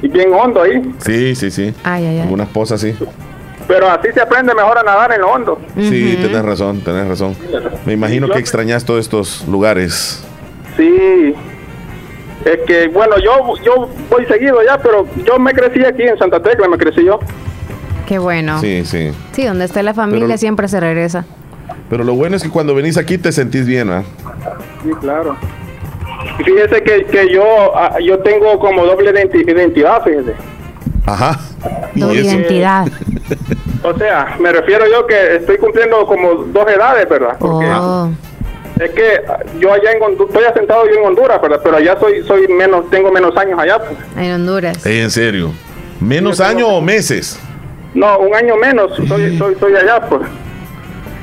Y bien hondo ahí. Sí, sí, sí. Ay, ay, ay. Algunas pozas sí. Pero así se aprende mejor a nadar en lo hondo. Sí, tenés razón, tenés razón. Me imagino que extrañas todos estos lugares. Sí. Es que, bueno, yo, yo voy seguido ya, pero yo me crecí aquí en Santa Tecla, me crecí yo. Qué bueno. Sí, Sí, sí. donde esté la familia Pero- siempre se regresa. Pero lo bueno es que cuando venís aquí te sentís bien, ¿ah? Sí, claro. Y Fíjese que, que yo, ah, yo tengo como doble identi- identidad, fíjese. Ajá. Y Doble identidad. O sea, me refiero yo que estoy cumpliendo como dos edades, ¿verdad? Porque Oh. Es que yo allá en Honduras, estoy asentado yo en Honduras, ¿verdad? Pero allá soy, soy menos, tengo menos años allá. pues. En Honduras. En serio. ¿Menos años o meses? No, un año menos, soy, soy, soy allá, pues.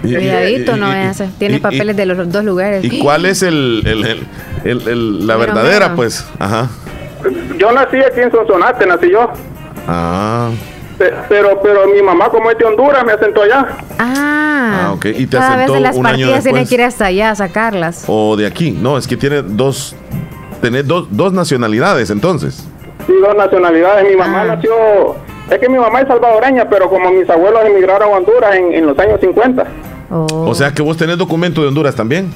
Cuidadito, no ser. Tiene y- y- papeles de los dos lugares. ¿Y cuál es el, el- el- el- el- la verdadera, pues? Ajá. Yo nací aquí en Sonsonate, nací yo. Ah, Pero, pero mi mamá, como es de Honduras, me asentó allá. Ah. ah, ok. Y te Cada vez asentó de las un año partidas tiene después. que ir hasta allá a sacarlas. O de aquí. No, es que tiene dos. Tenés dos, dos nacionalidades, entonces. Sí, dos nacionalidades. Mi mamá nació. Es que mi mamá es salvadoreña, pero como mis abuelos emigraron a Honduras en, en los años 50. Oh. O sea que vos tenés documento de Honduras también.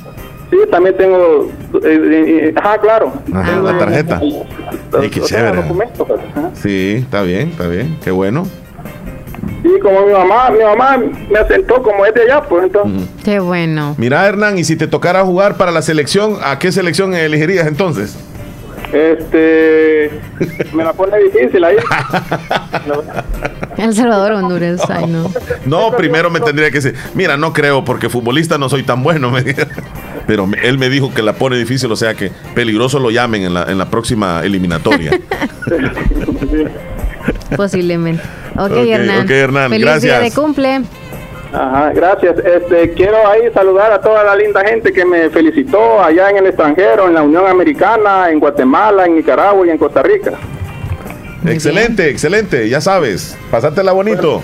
Sí, también tengo. eh, eh, ajá, claro. Ajá, la tarjeta. Qué chévere. documentos, pues. Sí, está bien, está bien. Qué bueno. Sí, como mi mamá, mi mamá me asentó como es de allá, pues entonces. Qué bueno. Mira, Hernán, y si te tocara jugar para la selección, ¿a qué selección elegirías entonces? Este. me la pone difícil ahí. El Salvador, Honduras. Ay, no. No, primero me tendría que decir, mira, no creo, porque futbolista no soy tan bueno. me. Pero él me dijo que la pone difícil, o sea que peligroso lo llamen en la, en la próxima eliminatoria. Posiblemente. Ok, Ok, Hernán. ok, Hernán, Feliz día de cumple. Ajá, gracias. Este, quiero ahí saludar a toda la linda gente que me felicitó allá en el extranjero, en la Unión Americana, en Guatemala, en Nicaragua y en Costa Rica. excelente, excelente, ya sabes. Pasátela bonito.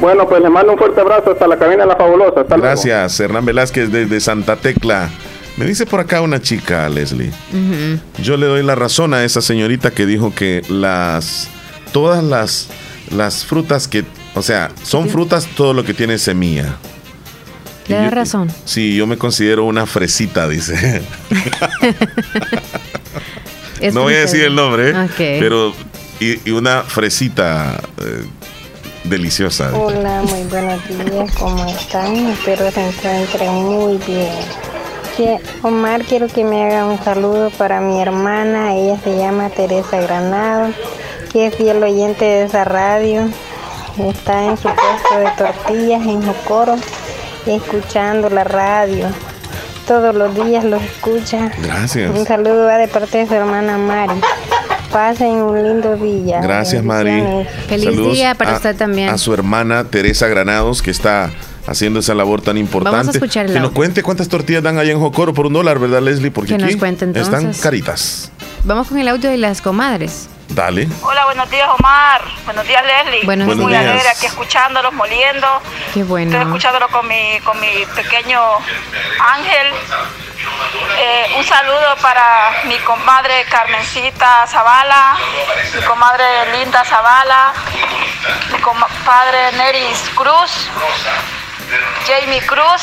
Bueno, pues les mando un fuerte abrazo hasta la cabina de la fabulosa. Hasta luego. Gracias, Hernán Velázquez desde Santa Tecla. Me dice por acá una chica, Leslie. Yo le doy la razón a esa señorita que dijo que las todas las las frutas que, o sea, son frutas todo lo que tiene semilla. Le da razón. Sí, yo me considero una fresita, dice. No voy a decir el nombre, ¿eh? Ok. pero y, y una fresita eh, deliciosa. Hola, muy buenos días, ¿cómo están? Espero se encuentren muy bien. Omar, quiero que me haga un saludo para mi hermana, ella se llama Teresa Granado, que es fiel oyente de esa radio, está en su puesto de tortillas en Jocoro, escuchando la radio. Todos los días lo escucha. Gracias. Un saludo va de parte de su hermana Mari. Pasen un lindo día. Gracias, Mari. Feliz Saludos día para a- usted también. A su hermana Teresa Granados, que está haciendo esa labor tan importante. Vamos a escuchar el que nos cuente cuántas tortillas dan allá en Jocoro por un dólar, ¿verdad, Leslie? Porque Que nos aquí cuente, entonces. están caritas. Vamos con el audio de las comadres. Dale. Hola, buenos días Omar. Buenos días Leslie. Buenos Muy días. alegre aquí escuchándolos, moliendo. Qué bueno. Estoy escuchándolo con mi, con mi pequeño Ángel. Eh, un saludo para mi comadre Carmencita Zavala, mi comadre Linda Zavala, mi compadre Neris Cruz, Jamie Cruz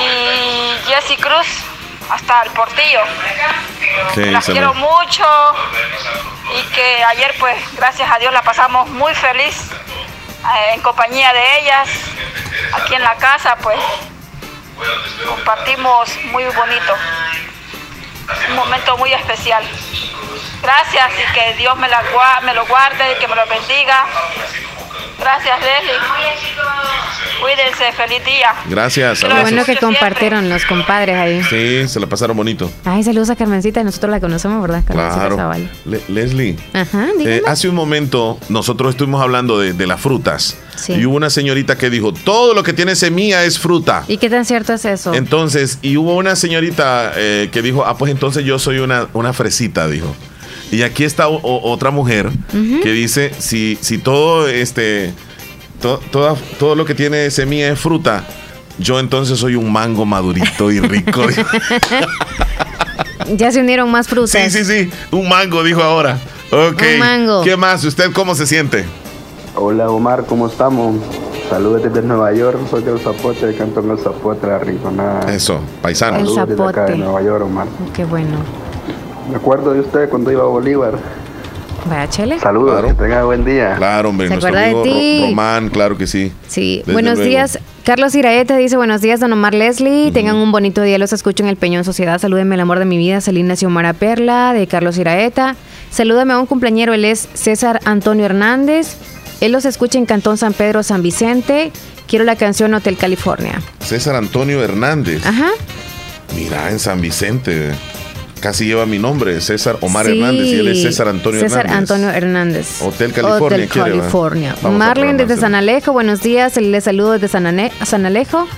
y Jesse Cruz, hasta el portillo. ¿Qué Las quiero mucho y que ayer pues gracias a Dios la pasamos muy feliz eh, en compañía de ellas aquí en la casa pues compartimos muy bonito un momento muy especial gracias y que Dios me, la, me lo guarde y que me lo bendiga Gracias, Leslie. Cuídense, feliz día. Gracias. Qué bueno que compartieron los compadres ahí. Sí, se la pasaron bonito. Ay, saludos a Carmencita, nosotros la conocemos, ¿verdad? Carmencita Claro. Zavala. Le- Leslie, Ajá, eh, hace un momento nosotros estuvimos hablando de, de las frutas. Sí. Y hubo una señorita que dijo, todo lo que tiene semilla es fruta. ¿Y qué tan cierto es eso? Entonces, y hubo una señorita eh, que dijo, ah, pues entonces yo soy una, una fresita, dijo. Y aquí está o- o- otra mujer Ujú. que dice, si, si todo este, to- toda- todo lo que tiene semilla es fruta, yo entonces soy un mango madurito y rico. Ya se unieron más frutas. sí, sí, sí, un mango, dijo ahora. Ok. Un mango. ¿Qué más? ¿Usted cómo se siente? Hola Omar, ¿cómo estamos? Saludos desde Nueva York, soy del Zapote, del Cantón El Zapote, la Rinconada. Eso, paisano. El Saludos desde acá Zapote. de Nueva York, Omar. Qué bueno. Me acuerdo de usted cuando iba a Bolívar. Vaya, chele. Saludos, que tenga buen día. Claro, hombre, ¿Se nuestro acuerda de amigo ti? Ro- Román, claro que sí. Sí, Desde buenos luego. días. Carlos Iraeta dice, buenos días, don Omar Leslie. Tengan un bonito día, los escucho en el Peñón Sociedad. Salúdenme el amor de mi vida, Celina Xiomara Perla, de Carlos Iraeta. Salúdame a un cumpleañero, él es César Antonio Hernández. Él los escucha en Cantón San Pedro, San Vicente. Quiero la canción Hotel California. César Antonio Hernández. Ajá. Mira, en San Vicente. Casi lleva mi nombre, César Omar Sí, Hernández, y él es César Antonio César Hernández. Antonio Hernández. Hotel California, Hotel. California. Marlene desde. San Alejo, buenos días. Les saludo desde San, Alejo.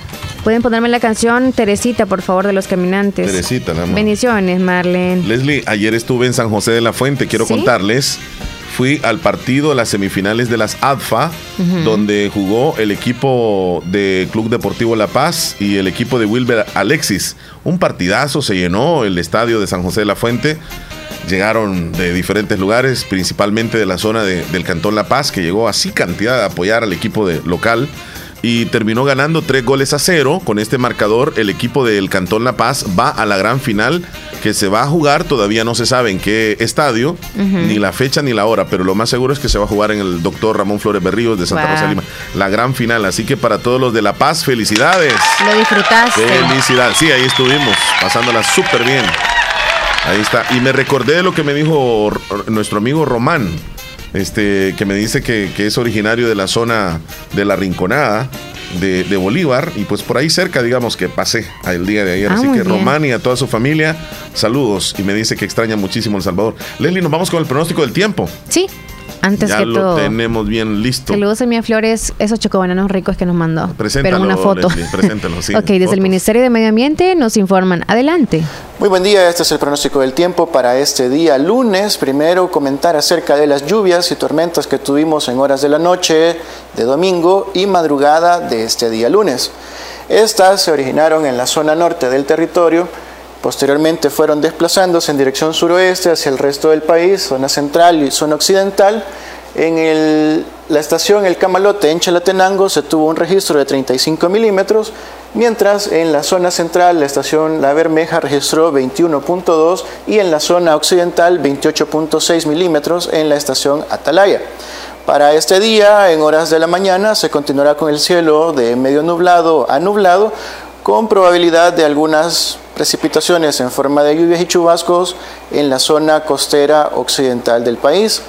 Pueden ponerme la canción Teresita, por favor, de los caminantes. Teresita, la. Bendiciones, Marlene. Leslie, ayer estuve en San José de la Fuente, quiero ¿Sí? contarles. Fui al partido de las semifinales de las ADFA, donde jugó el equipo de Club Deportivo La Paz y el equipo de Wilber Alexis. Un partidazo, se llenó el estadio de San José de la Fuente. Llegaron de diferentes lugares, principalmente de la zona de- del Cantón La Paz, que llegó así cantidad a apoyar al equipo de, local. Y terminó ganando tres goles a cero. Con este marcador, el equipo del Cantón La Paz va a la gran final que se va a jugar. Todavía no se sabe en qué estadio, ni la fecha ni la hora, pero lo más seguro es que se va a jugar en el doctor Ramón Flores Berríos de Santa Wow. Rosa Lima. La gran final. Así que para todos los de La Paz, felicidades. Lo disfrutaste. Felicidades. Sí, ahí estuvimos, pasándola súper bien. Ahí está. Y me recordé de lo que me dijo nuestro amigo Román, este, que me dice que, que es originario de la zona de la Rinconada. De, de Bolívar y pues por ahí cerca digamos que pasé el día de ayer. Ah, así que. Román y a toda su familia saludos. Y me dice que extraña muchísimo El Salvador. Leslie nos vamos con el pronóstico del tiempo. Sí, antes ya que lo todo. tenemos bien listo Saludos a Mía Flores, esos chocobananos ricos que nos mandó. Preséntalo, Pero una foto. Leslie, preséntalo, sí, ok, desde fotos. el Ministerio de Medio Ambiente nos informan. Adelante. Muy buen día, este es el pronóstico del tiempo para este día lunes. Primero comentar acerca de las lluvias y tormentas que tuvimos en horas de la noche de domingo y madrugada de este día lunes. Estas se originaron en la zona norte del territorio, posteriormente fueron desplazándose en dirección suroeste hacia el resto del país, zona central y zona occidental. En la estación El Camalote en Chalatenango se tuvo un registro de 35 milímetros, mientras en la zona central la estación La Bermeja registró 21.2 y en la zona occidental 28.6 milímetros en la estación Atalaya. Para este día, en horas de la mañana, se continuará con el cielo de medio nublado a nublado, con probabilidad de algunas precipitaciones en forma de lluvias y chubascos en la zona costera occidental del país.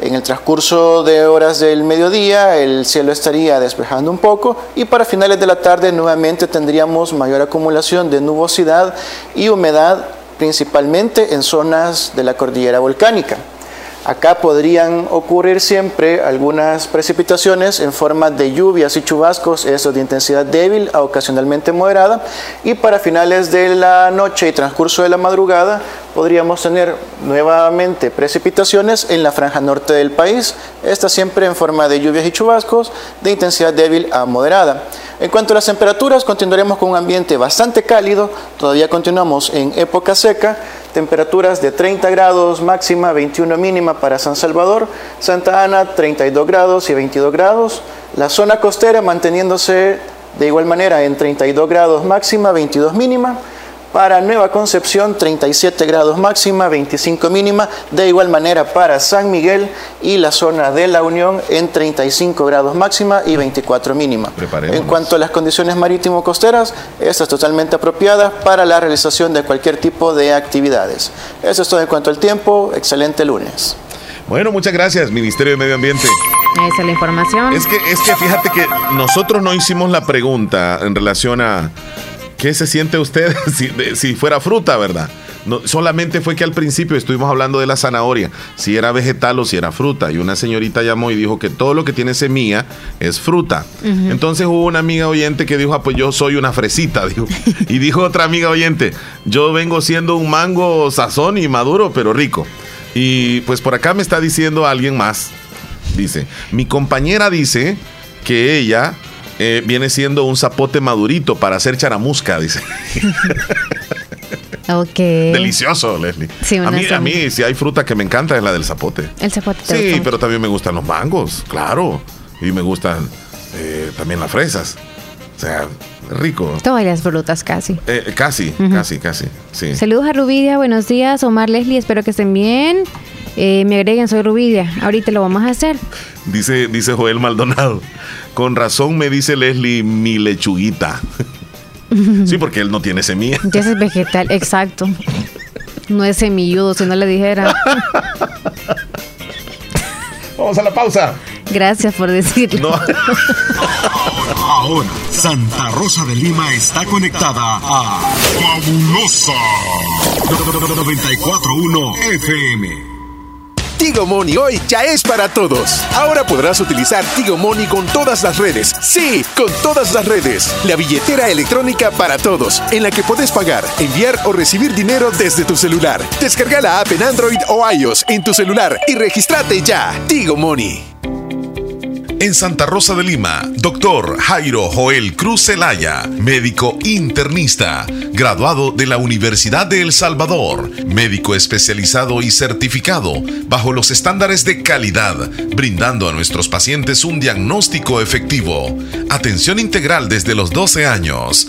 En el transcurso de horas del mediodía el cielo estaría despejando un poco y para finales de la tarde nuevamente tendríamos mayor acumulación de nubosidad y humedad principalmente en zonas de la cordillera volcánica. Acá podrían ocurrir siempre algunas precipitaciones en forma de lluvias y chubascos, eso de intensidad débil a ocasionalmente moderada, y para finales de la noche y transcurso de la madrugada podríamos tener nuevamente precipitaciones en la franja norte del país, esta siempre en forma de lluvias y chubascos de intensidad débil a moderada. En cuanto a las temperaturas, continuaremos con un ambiente bastante cálido, todavía continuamos en época seca, temperaturas de 30 grados máxima, 21 mínima para San Salvador, Santa Ana 32 grados y 22 grados, la zona costera manteniéndose de igual manera en 32 grados máxima, 22 mínima, para Nueva Concepción 37 grados máxima, 25 mínima, de igual manera para San Miguel y la zona de la Unión en 35 grados máxima y 24 mínima. En cuanto a las condiciones marítimo-costeras, estas totalmente apropiadas para la realización de cualquier tipo de actividades. Eso es todo en cuanto al tiempo. Excelente lunes. Bueno, muchas gracias, Ministerio de Medio Ambiente. Esa es la información. Es que, es que fíjate que nosotros no hicimos la pregunta en relación a qué se siente usted si, si fuera fruta, ¿verdad? No, solamente fue que al principio estuvimos hablando de la zanahoria, si era vegetal o si era fruta. Y una señorita llamó y dijo que todo lo que tiene semilla es fruta. Entonces hubo una amiga oyente que dijo, ah, pues yo soy una fresita. Dijo. Y dijo otra amiga oyente, yo vengo siendo un mango sazón y maduro, pero rico. Y pues por acá me está diciendo alguien más. Dice, mi compañera dice que ella eh, viene siendo un zapote madurito para hacer charamusca, dice. Ok. Delicioso, Leslie. a, mí, a mí, si hay fruta que me encanta es la del zapote. El zapote. Sí, pero también me gustan los mangos, claro. Y me gustan eh, también las fresas. O sea, rico. Todas las frutas casi. Eh, casi, casi, casi. Sí. Saludos a Rubidia, buenos días. Omar, Leslie, espero que estén bien. Eh, me agreguen, soy Rubidia. Ahorita lo vamos a hacer. Dice, dice Joel Maldonado. Con razón me dice Leslie mi lechuguita. Sí, porque él no tiene semilla. Ya es vegetal, exacto. No es semilludo, si no le dijera. Vamos a la pausa. Gracias por decirlo. Ahora, Santa Rosa de Lima está conectada a Fabulosa 941 FM. Tigo Money hoy ya es para todos. Ahora podrás utilizar Tigo Money con todas las redes. Sí, con todas las redes. La billetera electrónica para todos, en la que puedes pagar, enviar o recibir dinero desde tu celular. Descarga la app en Android o iOS en tu celular y regístrate ya. Tigo Money. En Santa Rosa de Lima, doctor Jairo Joel Cruz Zelaya, médico internista, graduado de la Universidad de El Salvador, médico especializado y certificado bajo los estándares de calidad, brindando a nuestros pacientes un diagnóstico efectivo, atención integral desde los 12 años,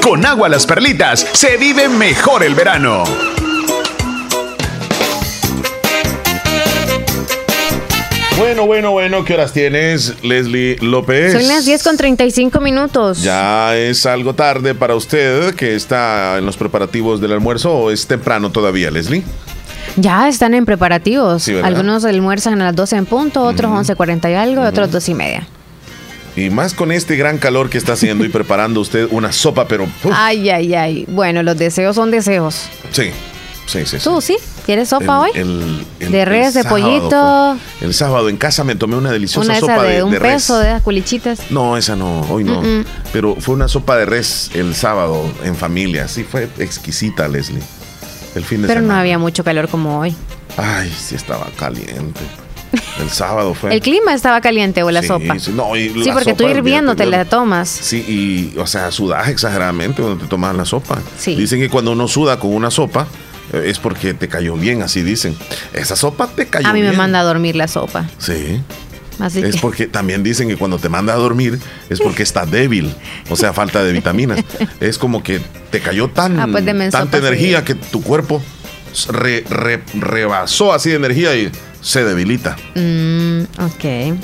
Con agua las perlitas se vive mejor el verano. Bueno, bueno, bueno, ¿qué horas tienes, Leslie López? Son las 10 con 35 minutos. ¿Ya es algo tarde para usted que está en los preparativos del almuerzo o es temprano todavía, Leslie? Ya están en preparativos. Algunos almuerzan a las 12 en punto, otros 11.40 y algo, y otros 2 y media. Y más con este gran calor que está haciendo y preparando usted una sopa, pero... uf, Ay, ay, ay. Bueno, los deseos son deseos. sí, sí, sí. sí. ¿Tú sí? ¿Quieres sopa hoy? El- el- de res, de sábado pollito, fue. El sábado en casa me tomé una deliciosa una sopa de, de, un de res. peso, de esas culichitas. No, esa no, hoy no. Pero fue una sopa de res el sábado en familia. Sí, fue exquisita, Leslie. El fin de Pero no semana. había mucho calor como hoy. Ay, sí estaba caliente. El sábado fue. ¿El clima estaba caliente o la Sí, sopa? sí, no, y Sí, la porque tú sopa, hirviendo te la tomas. Sí, y, o sea, sudas exageradamente cuando te tomas la sopa. Sí. Dicen que cuando uno suda con una sopa eh, es porque te cayó bien, así dicen. Esa sopa te cayó A mí bien. me manda a dormir la sopa. Sí. Así Es que- porque también dicen que cuando te manda a dormir es porque está débil, o sea, falta de vitaminas. Es como que te cayó tan, Ah, pues tanta energía que tu cuerpo re- re- rebasó así de energía y se debilita. Mm, ok.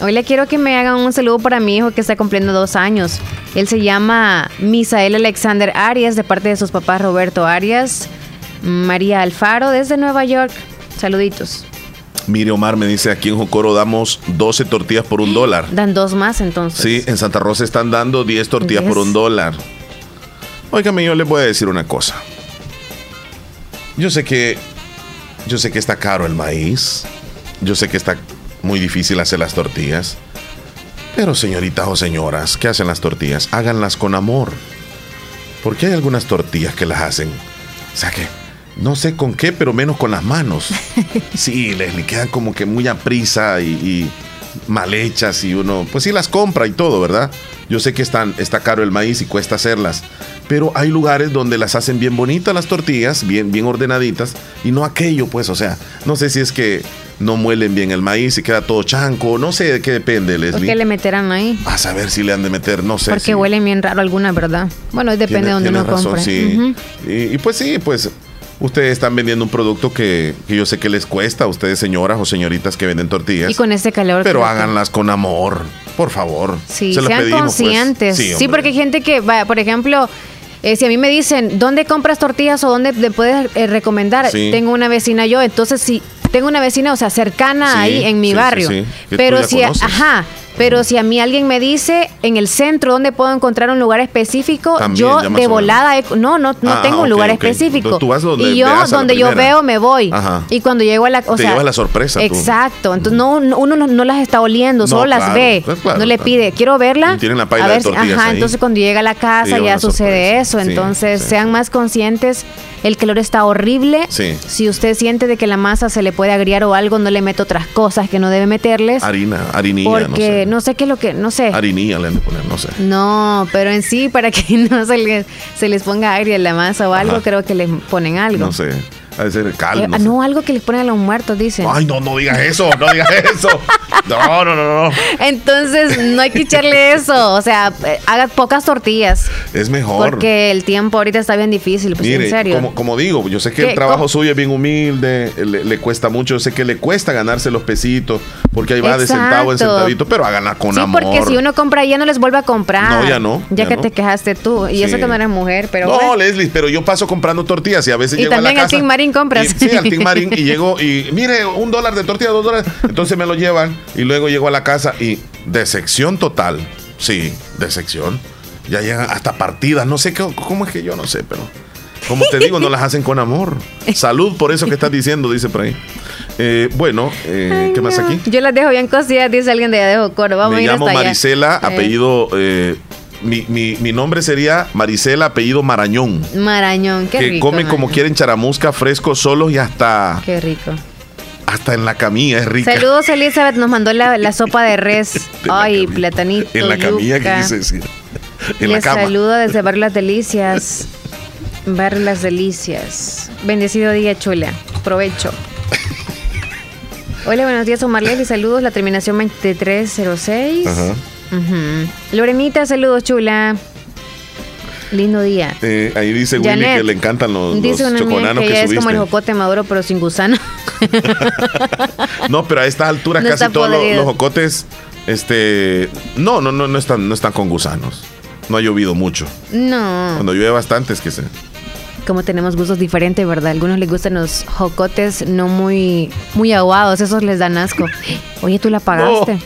Hoy le quiero que me hagan un saludo para mi hijo que está cumpliendo dos años. Él se llama Misael Alexander Arias, de parte de sus papás Roberto Arias, María Alfaro, desde Nueva York. Saluditos. Mire, Omar me dice, aquí en Jocoro damos 12 tortillas por un dólar. Dan dos más entonces. Sí, en Santa Rosa están dando 10 tortillas por un dólar. Óigame, yo les voy a decir una cosa. Yo sé que yo sé que está caro el maíz. Yo sé que está muy difícil hacer las tortillas. Pero señoritas o señoras que hacen las tortillas, háganlas con amor. Porque hay algunas tortillas que las hacen. O sea que no sé con qué, pero menos con las manos. Sí, les le quedan como que muy a prisa y, y mal hechas y uno, pues sí las compra y todo, ¿verdad? Yo sé que están, está caro el maíz y cuesta hacerlas, pero hay lugares donde las hacen bien bonitas las tortillas, bien, bien ordenaditas y no aquello, pues, o sea, no sé si es que no muelen bien el maíz y queda todo chanco, no sé de qué depende, ¿Por qué Leslie. le meterán ahí? A saber si le han de meter, no sé. Porque si- huelen bien raro alguna, ¿verdad? Bueno, depende de donde uno razón, compre. sí. Y pues sí, pues ustedes están vendiendo un producto que, que yo sé que les cuesta a ustedes, señoras o señoritas que venden tortillas. Y con este calor. pero háganlas con amor, por favor. Sí, Se sean pedimos, pues. conscientes. Sí, porque hay gente que, va, por ejemplo, eh, si a mí me dicen, ¿dónde compras tortillas o dónde le puedes eh, recomendar? Sí. Tengo una vecina yo, entonces si tengo una vecina, o sea, cercana Sí, ahí en mi barrio. Pero si, conoces. ajá, pero si a mí alguien me dice en el centro dónde puedo encontrar un lugar específico, También, yo de volada, he- no, no, no Ah, tengo ok, un lugar específico. Entonces tú vas donde y yo, donde yo veo, me voy. Ajá. Y cuando llego a la, o Te sea, la sorpresa tú. Exacto. Entonces no, no- uno no, no las está oliendo, No, solo las ve. pues claro, no le claro. pide, quiero verla. Y tienen la paila a de ver tortillas ajá, ahí. entonces cuando llega a la casa ya sucede eso. Sí, entonces sí. sean más conscientes. El calor está horrible. Sí. Si usted siente de que la masa se le puede agriar o algo, no le mete otras cosas que no debe meterles. Harina, harinilla, no sé. no sé. qué es lo que, no sé. Harinilla le han de poner, no sé. No, pero en sí, para que no se les, se les ponga agria la masa o algo, Ajá. creo que les ponen algo. No sé. Ha de ser cal, Eh, no ah, sé. no, algo que les ponen a los muertos, dicen. Ay, no, no digas eso, no digas eso. No, no, no, no. Entonces, no hay que echarle eso. O sea, eh, haga pocas tortillas. Es mejor. Porque el tiempo ahorita está bien difícil, pues Mire, en serio. Como, como digo, yo sé que el trabajo ¿Cómo? suyo es bien humilde, le, le cuesta mucho, yo sé que le cuesta ganarse los pesitos, porque ahí va de Exacto. centavo en centavito, pero háganla con sí, amor. porque si uno compra ya no les vuelve a comprar. No, ya no, Ya, ya que no. te quejaste tú. Y Sí. eso que no eres mujer, pero no, bueno. Leslie, pero yo paso comprando tortillas y a veces Y llego a la casa. Team Marín compras. y- sí, al Team Marín y llego y mire, un dólar de tortilla, dos dólares. Entonces me lo llevan y luego llego a la casa y decepción total. Sí, decepción. Ya llegan hasta partidas, no sé cómo es que yo no sé, pero como te digo, no las hacen con amor. Salud por eso que estás diciendo, dice por ahí. Eh, bueno, eh, ¿qué más aquí? Yo las dejo bien cocidas, dice alguien de allá de Jocoro. Vamos a Me ir llamo hasta. Marisela, Eh, apellido. eh, mi, mi- mi nombre sería Marisela, apellido Marañón. Marañón, qué que rico. come como Marañón. quieren charamusca, fresco, solos y hasta, Qué rico. hasta en la camilla. Es rica. Saludos, Elizabeth. Nos mandó la, la sopa de res. Ay, platanito. En la camilla, ¿qué quise decir? En la Les cama. saludo desde Barrio Las Delicias. Barrio Las Delicias. Bendecido día, chula. Provecho. Hola, buenos días, Omar y saludos. La terminación 2306. Ajá. Ujú. Lorenita, saludos, chula. Lindo día. Eh, ahí dice Willy que le encantan los, los Dice amiga choconanos que es como el jocote maduro, pero sin gusano. No, pero a estas alturas No casi todos los, los jocotes, este, no, no, no, no están, no están con gusanos. No ha llovido mucho. No. Cuando llueve bastante es que se. Como tenemos gustos diferentes, ¿verdad? A algunos les gustan los jocotes no muy, muy aguados, esos les dan asco. Oye, tú la pagaste.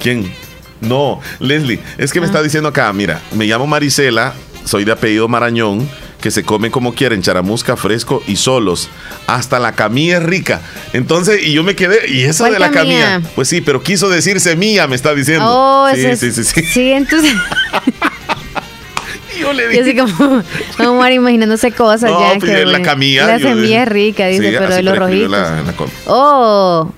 ¿Quién? No, Leslie, es que me Ah. está diciendo acá, mira, me llamo Marisela, soy de apellido Marañón, que se come como quieren, charamusca, fresco y solos. Hasta la camilla es rica. Entonces, y yo me quedé, ¿y eso ¿Cuál de la camilla? camilla? Pues sí, pero quiso decir semilla, me está diciendo. Oh, sí, ese sí, es- sí, sí. Sí, entonces. Yo le Y así como, Omar imaginándose cosas No, ya. pues, que la camilla. La yo- semilla es rica, dice, Sí, pero de los rojitos. la- Oh,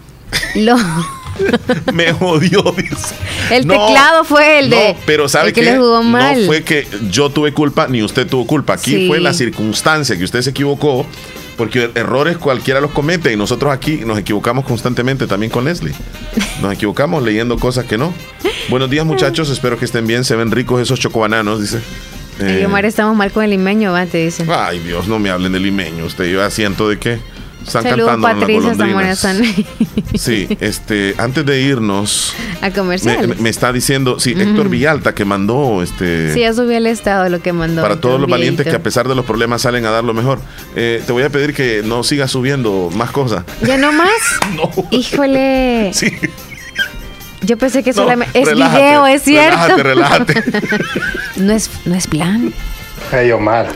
lo, me jodió, dice. el No, teclado fue el de. No, pero ¿sabe el que qué? le jugó mal. No fue que yo tuve culpa ni usted tuvo culpa. Aquí Sí. fue la circunstancia que usted se equivocó. Porque errores cualquiera los comete y nosotros aquí nos equivocamos constantemente también con Leslie. Nos equivocamos leyendo cosas que no. Buenos días muchachos, espero que estén bien, se ven ricos esos chocobananos, dice. Y Eh, Omar, estamos mal con el limeño, va, te dicen. ay Dios, no me hablen del limeño, usted yo asiento de qué. Están Saludos, cantando Patricia. San Sí, este, antes de irnos, a me, comerciales. me está diciendo, sí. Héctor Villalta que mandó este Sí, ya subí el estado lo que mandó. para todos los valientes que a pesar de los problemas salen a dar lo mejor. Eh, te voy a pedir que no sigas subiendo más cosas. ¿Ya no más? Híjole. Sí. Yo pensé que No, solamente. Es relájate, video, es cierto. relájate, no, es, no es plan. Hey Omar.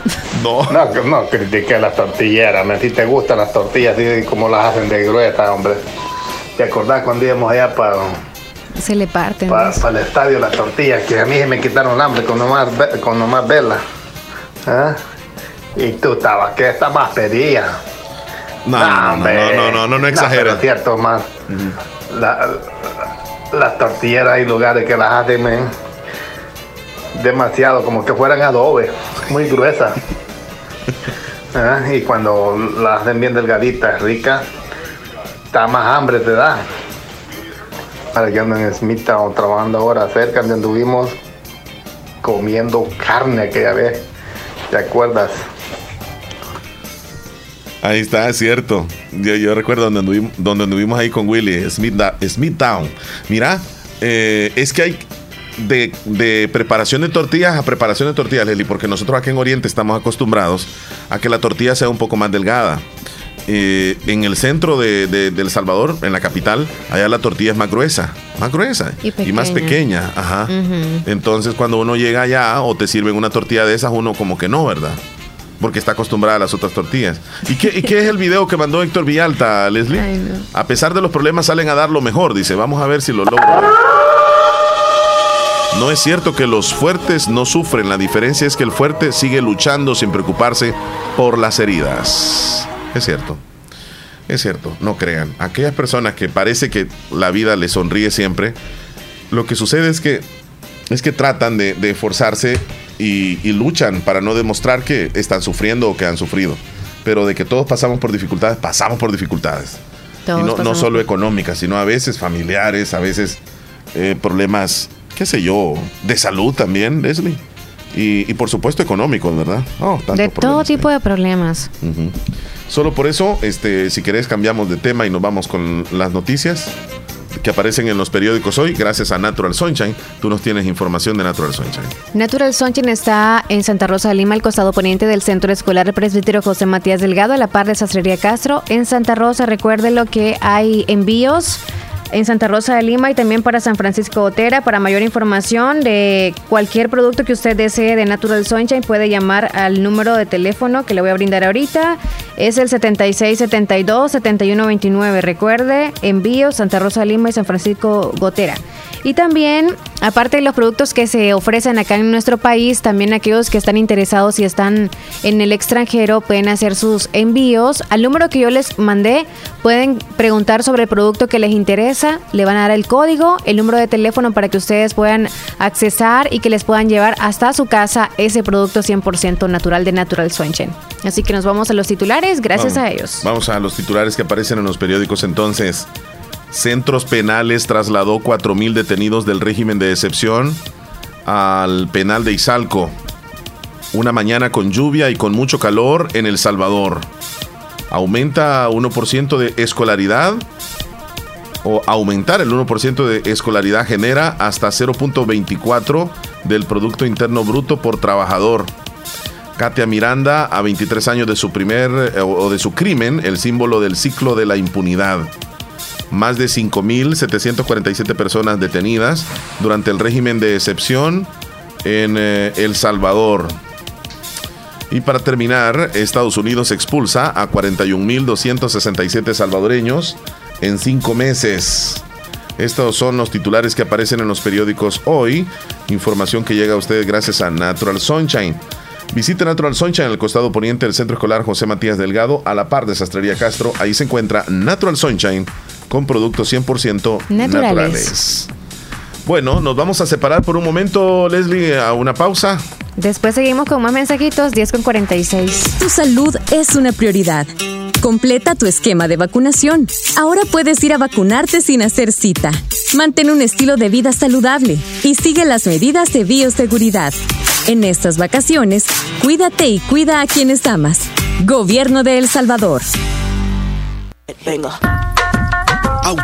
No. No, no critiqué las tortilleras. Me si te gustan las tortillas así como las hacen de gruesas, hombre. ¿Te acordás cuando íbamos allá para Se le parten. el estadio las tortillas? Que a mí se me quitaron el hambre con nomás, con nomás verlas. ¿Ah? Y tú estabas, que esta más pedía. No, no, no, no, no, no, no, no es cierto, Omar. La- las tortilleras hay lugares que las hacen men, demasiado, como que fueran adobe, muy gruesas. Ah, Y cuando las hacen bien delgaditas, ricas, está más hambre te da. Para que ando en Smithtown trabajando ahora cerca donde anduvimos comiendo carne aquella vez. ¿Te acuerdas? Ahí está, es cierto. Yo, yo recuerdo donde anduvimos, donde anduvimos ahí con Willy, Smith, Smithtown. Mira, eh, es que hay de, de preparación de tortillas a preparación de tortillas, Leslie, porque nosotros aquí en Oriente estamos acostumbrados a que la tortilla sea un poco más delgada. Eh, en el centro de, de- de El Salvador, en la capital, allá la tortilla es más gruesa, más gruesa Y más pequeña. Entonces, cuando uno llega allá o te sirven una tortilla de esas, uno como que no, ¿verdad? Porque está acostumbrada a las otras tortillas. ¿Y qué, y qué es el video que mandó Héctor Villalta, Leslie? Ay, no. A pesar de los problemas, salen a dar lo mejor. Dice, vamos a ver si lo logro. No es cierto que los fuertes no sufren. La diferencia es que el fuerte sigue luchando sin preocuparse por las heridas. Es cierto. Es cierto, no crean. Aquellas personas que parece que la vida les sonríe siempre, lo que sucede es que es que tratan de, de esforzarse y, y luchan para no demostrar que están sufriendo o que han sufrido. Pero de que todos pasamos por dificultades, pasamos por dificultades. Todos y no, solo económicas, sino a veces familiares, a veces eh, problemas, qué sé yo, de salud también, Leslie. Y, y por supuesto económicos, ¿verdad? Oh, De todo tipo de problemas. Ujú. Solo por eso, este, si querés, cambiamos de tema y nos vamos con las noticias que aparecen en los periódicos hoy, gracias a Natural Sunshine. Tú nos tienes información de Natural Sunshine. Natural Sunshine está en Santa Rosa de Lima, al costado poniente del Centro Escolar Presbítero José Matías Delgado, a la par de Sastrería Castro. En Santa Rosa, recuerde lo que hay envíos en Santa Rosa de Lima y también para San Francisco Otera. Para mayor información de cualquier producto que usted desee de Natural Sunshine, puede llamar al número de teléfono que le voy a brindar ahorita. Es el 7672-7129. Recuerde, envíos Santa Rosa de Lima y San Francisco Gotera. Y también, aparte de los productos que se ofrecen acá en nuestro país, también aquellos que están interesados y están en el extranjero pueden hacer sus envíos. Al número que yo les mandé, pueden preguntar sobre el producto que les interesa, le van a dar el código, el número de teléfono para que ustedes puedan accesar y que les puedan llevar hasta su casa ese producto 100% natural de Natural Sunshine. Así que nos vamos a los titulares, gracias Vamos- a ellos. Vamos a los titulares que aparecen en los periódicos entonces. Centros penales trasladó 4.000 detenidos del régimen de excepción al penal de Izalco. una mañana con lluvia y con mucho calor en El Salvador. Aumenta 1% de escolaridad o aumentar el 1% de escolaridad genera hasta 0.24 del Producto Interno Bruto por trabajador. Katia Miranda, a 23 años de su primer eh, o de su crimen, el símbolo del ciclo de la impunidad. Más de 5.747 personas detenidas durante el régimen de excepción en eh, El Salvador. Y para terminar, Estados Unidos expulsa a 41.267 salvadoreños en cinco meses. Estos son los titulares que aparecen en los periódicos hoy. Información que llega a ustedes gracias a Natural Sunshine. Visite Natural Sunshine en el costado poniente del Centro Escolar José Matías Delgado, a la par de Sastrería Castro. Ahí se encuentra Natural Sunshine con productos 100% naturales. naturales. Bueno, nos vamos a separar por un momento, Leslie, a una pausa. Después seguimos con más mensajitos, 10 con 46. Tu salud es una prioridad. Completa tu esquema de vacunación. Ahora puedes ir a vacunarte sin hacer cita. Mantén un estilo de vida saludable y sigue las medidas de bioseguridad. En estas vacaciones, cuídate y cuida a quienes amas. Gobierno de El Salvador. Venga.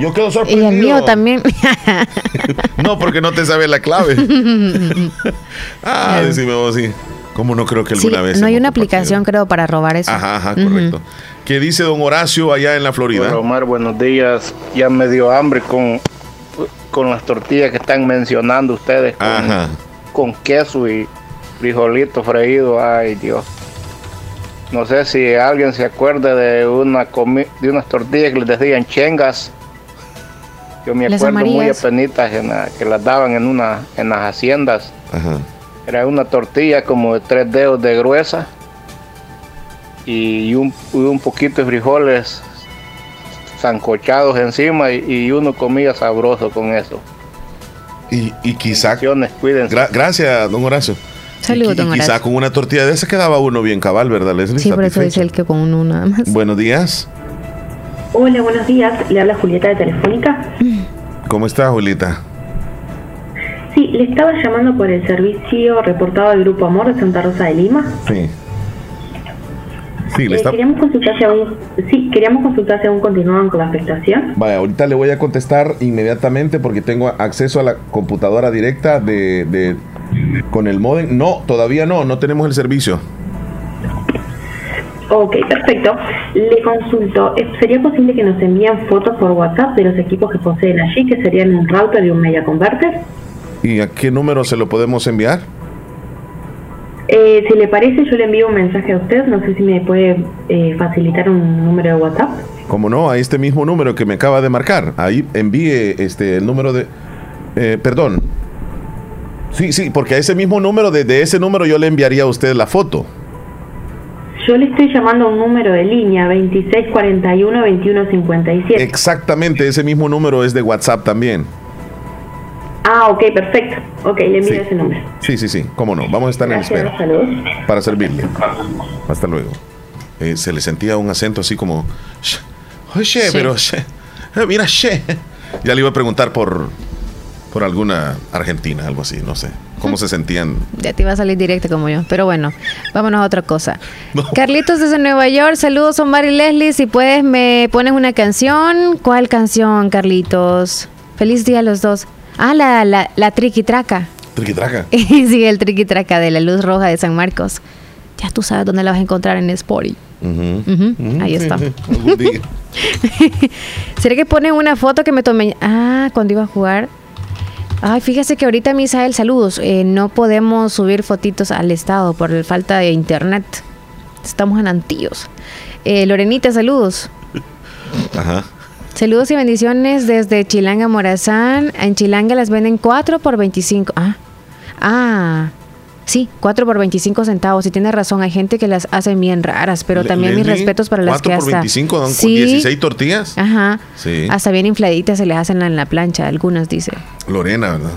Yo quedo sorprendido. Y el mío también. no, porque no te sabe la clave. ah, decime vos sí. ¿Cómo no creo que alguna vez? No hay una aplicación, creo, para robar eso. Ajá, ajá, correcto. ¿Qué dice don Horacio allá en la Florida? Bueno, Omar, buenos días. Ya me dio hambre con, con las tortillas que están mencionando ustedes. Con, ajá. con queso y frijolito freído. Ay, Dios. No sé si alguien se acuerda de una de unas tortillas que les decían chengas yo me acuerdo muy apenitas que las daban en una en las haciendas. Era una tortilla como de tres dedos de gruesa y un, un poquito de frijoles zancochados encima y, uno comía sabroso con eso. Y, y quizá... Gracias, don Horacio. Saludos, don Horacio. Quizá con una tortilla de esa quedaba uno bien cabal, ¿verdad, Leslie? Sí, por eso dice el que con uno nada más. Buenos días. Hola, buenos días. Le habla Julieta de Telefónica. ¿Cómo está, Julieta? Sí, le estaba llamando por el servicio reportado del Grupo Amor de Santa Rosa de Lima. Sí. Sí, le eh, queríamos consultar si aún, sí, queríamos consultar si aún continuaban con la prestación. Vaya, ahorita le voy a contestar inmediatamente porque tengo acceso a la computadora directa de, de con el modem. No, todavía no, no tenemos el servicio. Ok, perfecto. Le consulto, ¿sería posible que nos envíen fotos por WhatsApp de los equipos que poseen allí, que serían un router y un media converter? ¿Y a qué número se lo podemos enviar? Eh, si le parece, yo le envío un mensaje a usted. No sé si me puede eh, facilitar un número de WhatsApp. Como no, a este mismo número que me acaba de marcar. Ahí envíe este el número de. Eh, perdón. Sí, sí, porque a ese mismo número, desde ese número yo le enviaría a usted la foto. Yo le estoy llamando a un número de línea, 2641-2157. Exactamente, ese mismo número es de WhatsApp también. Ah, ok, perfecto. Ok, le envío Sí. ese número. Sí, sí, sí, cómo no. Vamos a estar en espera saludos. para servirle. Hasta luego. Eh, se le sentía un acento así como, "Sh, oye, Sí. pero, eh, mira, she". Ya le iba a preguntar por, por alguna argentina, algo así, no sé. ¿Cómo se sentían? Ya te iba a salir directo como yo. Pero bueno, vámonos a otra cosa. Carlitos desde Nueva York, saludos Omar y Leslie. Si puedes, me pones una canción. ¿Cuál canción, Carlitos? Feliz día a los dos. Ah, la, la, la triquitraca. Triquitraca. sí, el triquitraca de la luz roja de San Marcos. Ya tú sabes dónde la vas a encontrar en Spotify. Ahí está. ¿Será que ponen una foto que me tomé? Ah, cuando iba a jugar. Ay, fíjese que ahorita, Misael, saludos. Eh, no podemos subir fotitos al estado por falta de internet. Estamos en Antillos. Eh, Lorenita, saludos. Ajá. Saludos y bendiciones desde Chilanga Morazán. En Chilanga las venden 4 por 25. Ah, ah, sí, 4 por 25 centavos. Y tiene razón, hay gente que las hacen bien raras, pero Le- también mis respetos para las 4 que por hasta... 25 dan Sí. 16 tortillas. Ajá. Sí. Hasta bien infladitas se les hacen en la plancha, algunas dice. Lorena, ¿verdad?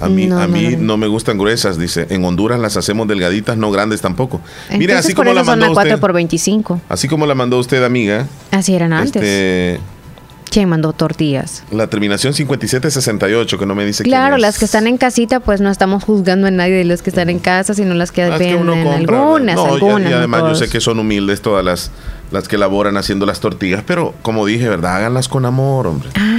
A mí, No, a mí no me gustan gruesas, dice. En Honduras las hacemos delgaditas, no grandes tampoco. Mire, Entonces, así por como la eso son mandó a 4 usted, por 25. así como la mandó usted, amiga, Así eran antes. ¿Quién mandó tortillas? la terminación 5768, que no me dice quién Claro, es. las que están en casita, pues no estamos juzgando a nadie de los que están en casa, sino las que Ah, es que venden. uno compra, algunas, no, algunas. y, además yo sé que son humildes todas las, las que elaboran haciendo las tortillas, pero como dije, ¿verdad? Háganlas con amor, hombre. Ah.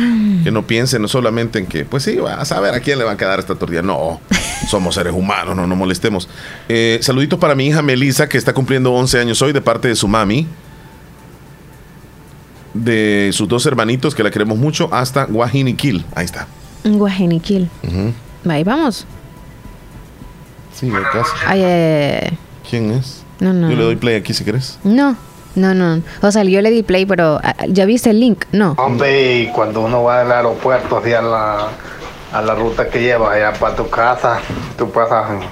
Que no piensen no solamente en que, pues sí, vas a saber a quién le va a quedar esta tortilla. No, somos seres humanos, no nos molestemos. Eh, saluditos para mi hija Melissa, que está cumpliendo 11 años hoy, de parte de su mami. De sus dos hermanitos, que la queremos mucho, hasta Guajiniquil. Ahí está. Un guajeniquil. Ujú. Ahí vamos. Sí, de casa. Ay, ay, ay, ay. ¿Quién es? No, no. Yo le doy play aquí si querés. No, no, no. O sea, yo le di play, pero ah, ¿ya viste el link? No. Hombre, y cuando uno va al aeropuerto, así a la, a la ruta que lleva allá para tu casa, tú pasas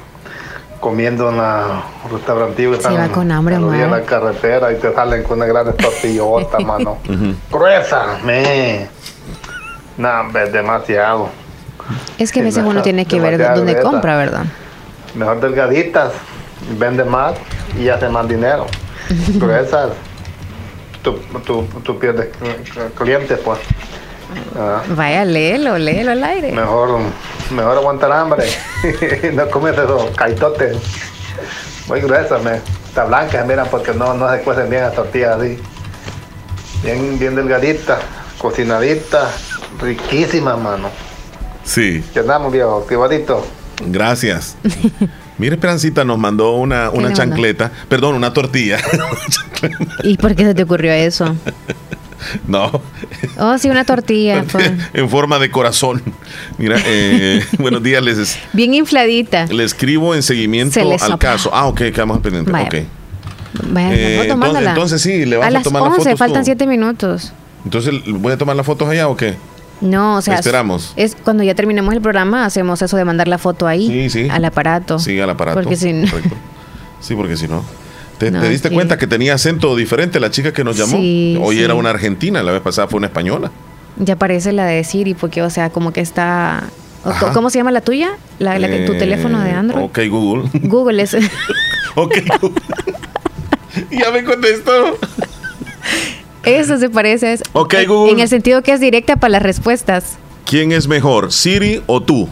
comiendo en la restaurante que va con hambre, a la carretera y te salen con una gran tortillota, mano. Gruesa, me. No, hombre, es demasiado. Es que a veces uno tiene que ver dónde gruesa. compra, ¿verdad? Mejor delgaditas, vende más y hace más dinero. Gruesas, tú, tú, tú pierdes clientes, pues. Ah. Vaya, léelo, léelo al aire. Mejor, mejor aguantar hambre. no comes esos caitotes. Muy gruesas, me. Está blancas, mira, porque no, no se cuecen bien las tortillas así. Bien, bien delgaditas, cocinaditas, riquísimas, mano. Sí. Ya andamos, viejo, activadito. Gracias. Mira, Esperancita nos mandó una, ¿Qué una chancleta, perdón, una tortilla. ¿Y por qué se te ocurrió eso? no, Oh, sí, una tortilla. pues. en forma de corazón. Mira, eh, buenos días, les, Bien infladita. le escribo en seguimiento Se al sopla. caso. Ah, ok, quedamos pendiente. Vaya. ok. Vaya, Eh, foto, entonces- entonces sí, le vas a a las tomar las 11, fotos faltan tú. 7 minutos. Entonces, ¿voy a tomar las fotos allá o qué? No, o sea, Esperamos. es cuando ya terminemos el programa hacemos eso de mandar la foto ahí Sí, sí. al aparato. Sí, al aparato. Porque si no-. Sí, porque si no. ¿Te, No, te diste cuenta que tenía acento diferente la chica que nos llamó? Sí, Hoy sí. era una argentina, la vez pasada fue una española. Ya parece la de Siri, porque, o sea, como que está. Ajá. ¿Cómo se llama la tuya? La, la que tu Eh, teléfono de Android. Ok, Google. Google es. ok, Google. ya me contestó. Eso se parece a eso. Ok, Google. En el sentido que es directa para las respuestas. ¿Quién es mejor, Siri o tú?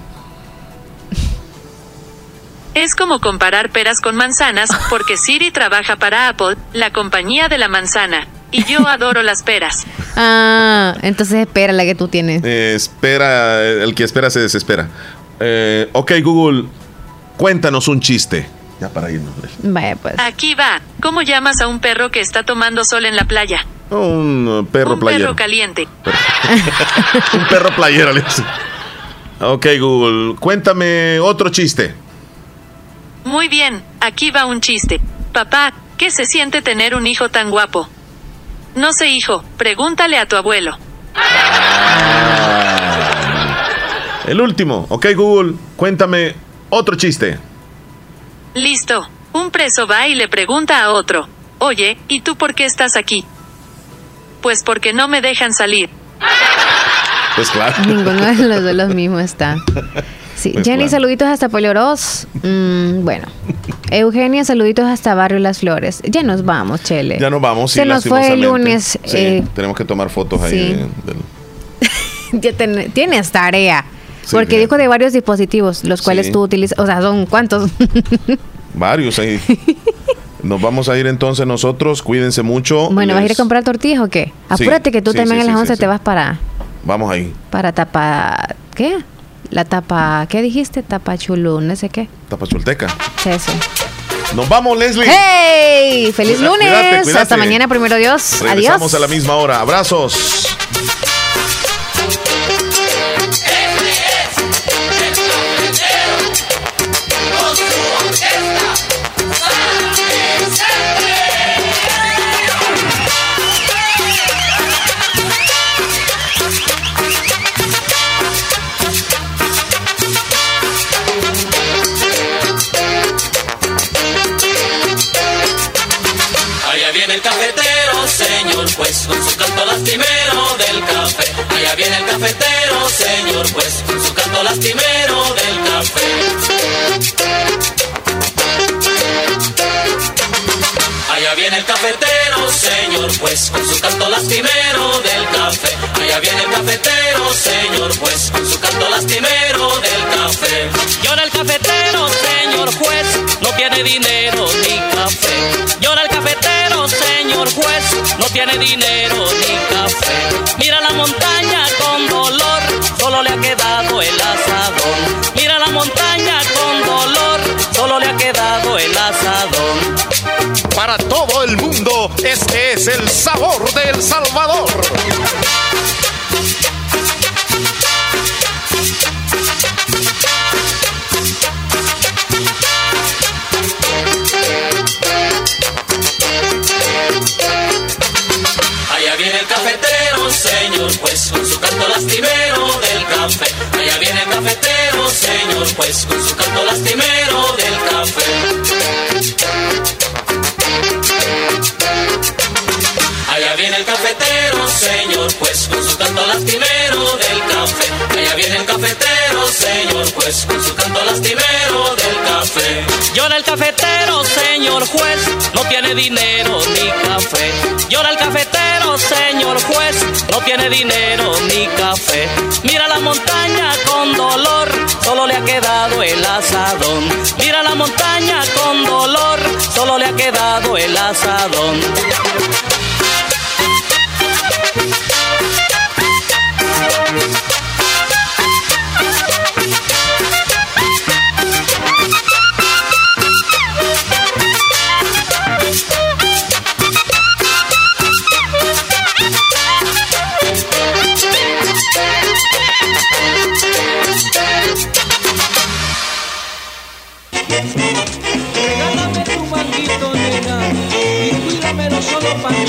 Es como comparar peras con manzanas, porque Siri trabaja para Apple, la compañía de la manzana, y yo adoro las peras. Ah, entonces espera la que tú tienes. Eh, espera, el que espera se desespera. Eh, ok, Google, cuéntanos un chiste. Ya para irnos. Vaya, pues. Aquí va. ¿Cómo llamas a un perro que está tomando sol en la playa? Un uh, perro un playero. perro caliente. un perro playero, le dice. Ok, Google, cuéntame otro chiste. Muy bien, aquí va un chiste. Papá, ¿qué se siente tener un hijo tan guapo? No sé, hijo, pregúntale a tu abuelo. El último. Ok, Google, cuéntame otro chiste. Listo. Un preso va y le pregunta a otro. Oye, ¿y tú por qué estás aquí? Pues porque no me dejan salir. Pues claro. Ninguno de los de los mismos está. Sí. Pues Jenny, saluditos hasta Poliorós. Mm, bueno. Eugenia, saluditos hasta Barrio Las Flores. Ya nos vamos, Chele. Ya nos vamos. sí, Se nos fue el lunes. Sí, eh, tenemos que tomar fotos ahí. sí. de- del- ya ten- tienes tarea. Porque dijo de varios dispositivos, los cuales tú utilizas. O sea, son cuántos. varios ahí. Nos vamos a ir entonces nosotros. Cuídense mucho. bueno, ¿vas a ir a comprar tortillas o qué? Apúrate que tú también a las sí, 11 sí, te vas para, Vamos ahí. para tapa. ¿Qué? La tapa. ¿Qué dijiste? Tapa chulú, no sé qué. Tapachulteca. Sí, eso. Nos vamos, Leslie. ¡Hey! ¡Feliz Cuida- lunes! cuídate, cuídate. Hasta mañana, primero Dios. Regresamos Adiós. a la misma hora. Abrazos. Viene el cafetero, señor juez, su canto lastimero del café. Allá viene el cafetero, señor juez, con su canto lastimero del café. Allá viene el cafetero, señor juez, con su canto lastimero del café. Llora el cafetero, señor juez, no tiene dinero ni café. Llora el cafetero, señor juez, no tiene dinero ni café. Mira la montaña con dolor, solo le ha quedado el asadón. Mundo, este es el sabor de El Salvador. Allá viene el cafetero, señor juez, con su canto lastimero del café. Allá viene el cafetero, señor juez, con su canto lastimero del con su canto lastimero del café. Allá viene el cafetero, señor juez, con su canto lastimero del café. Llora el cafetero, señor juez, no tiene dinero ni café. Llora el cafetero, señor juez, no tiene dinero ni café. Mira la montaña con dolor, solo le ha quedado el asadón. Mira la montaña con dolor, solo le ha quedado el asadón. Regálame tu manguito, nena, y cuídamelo solo para mí.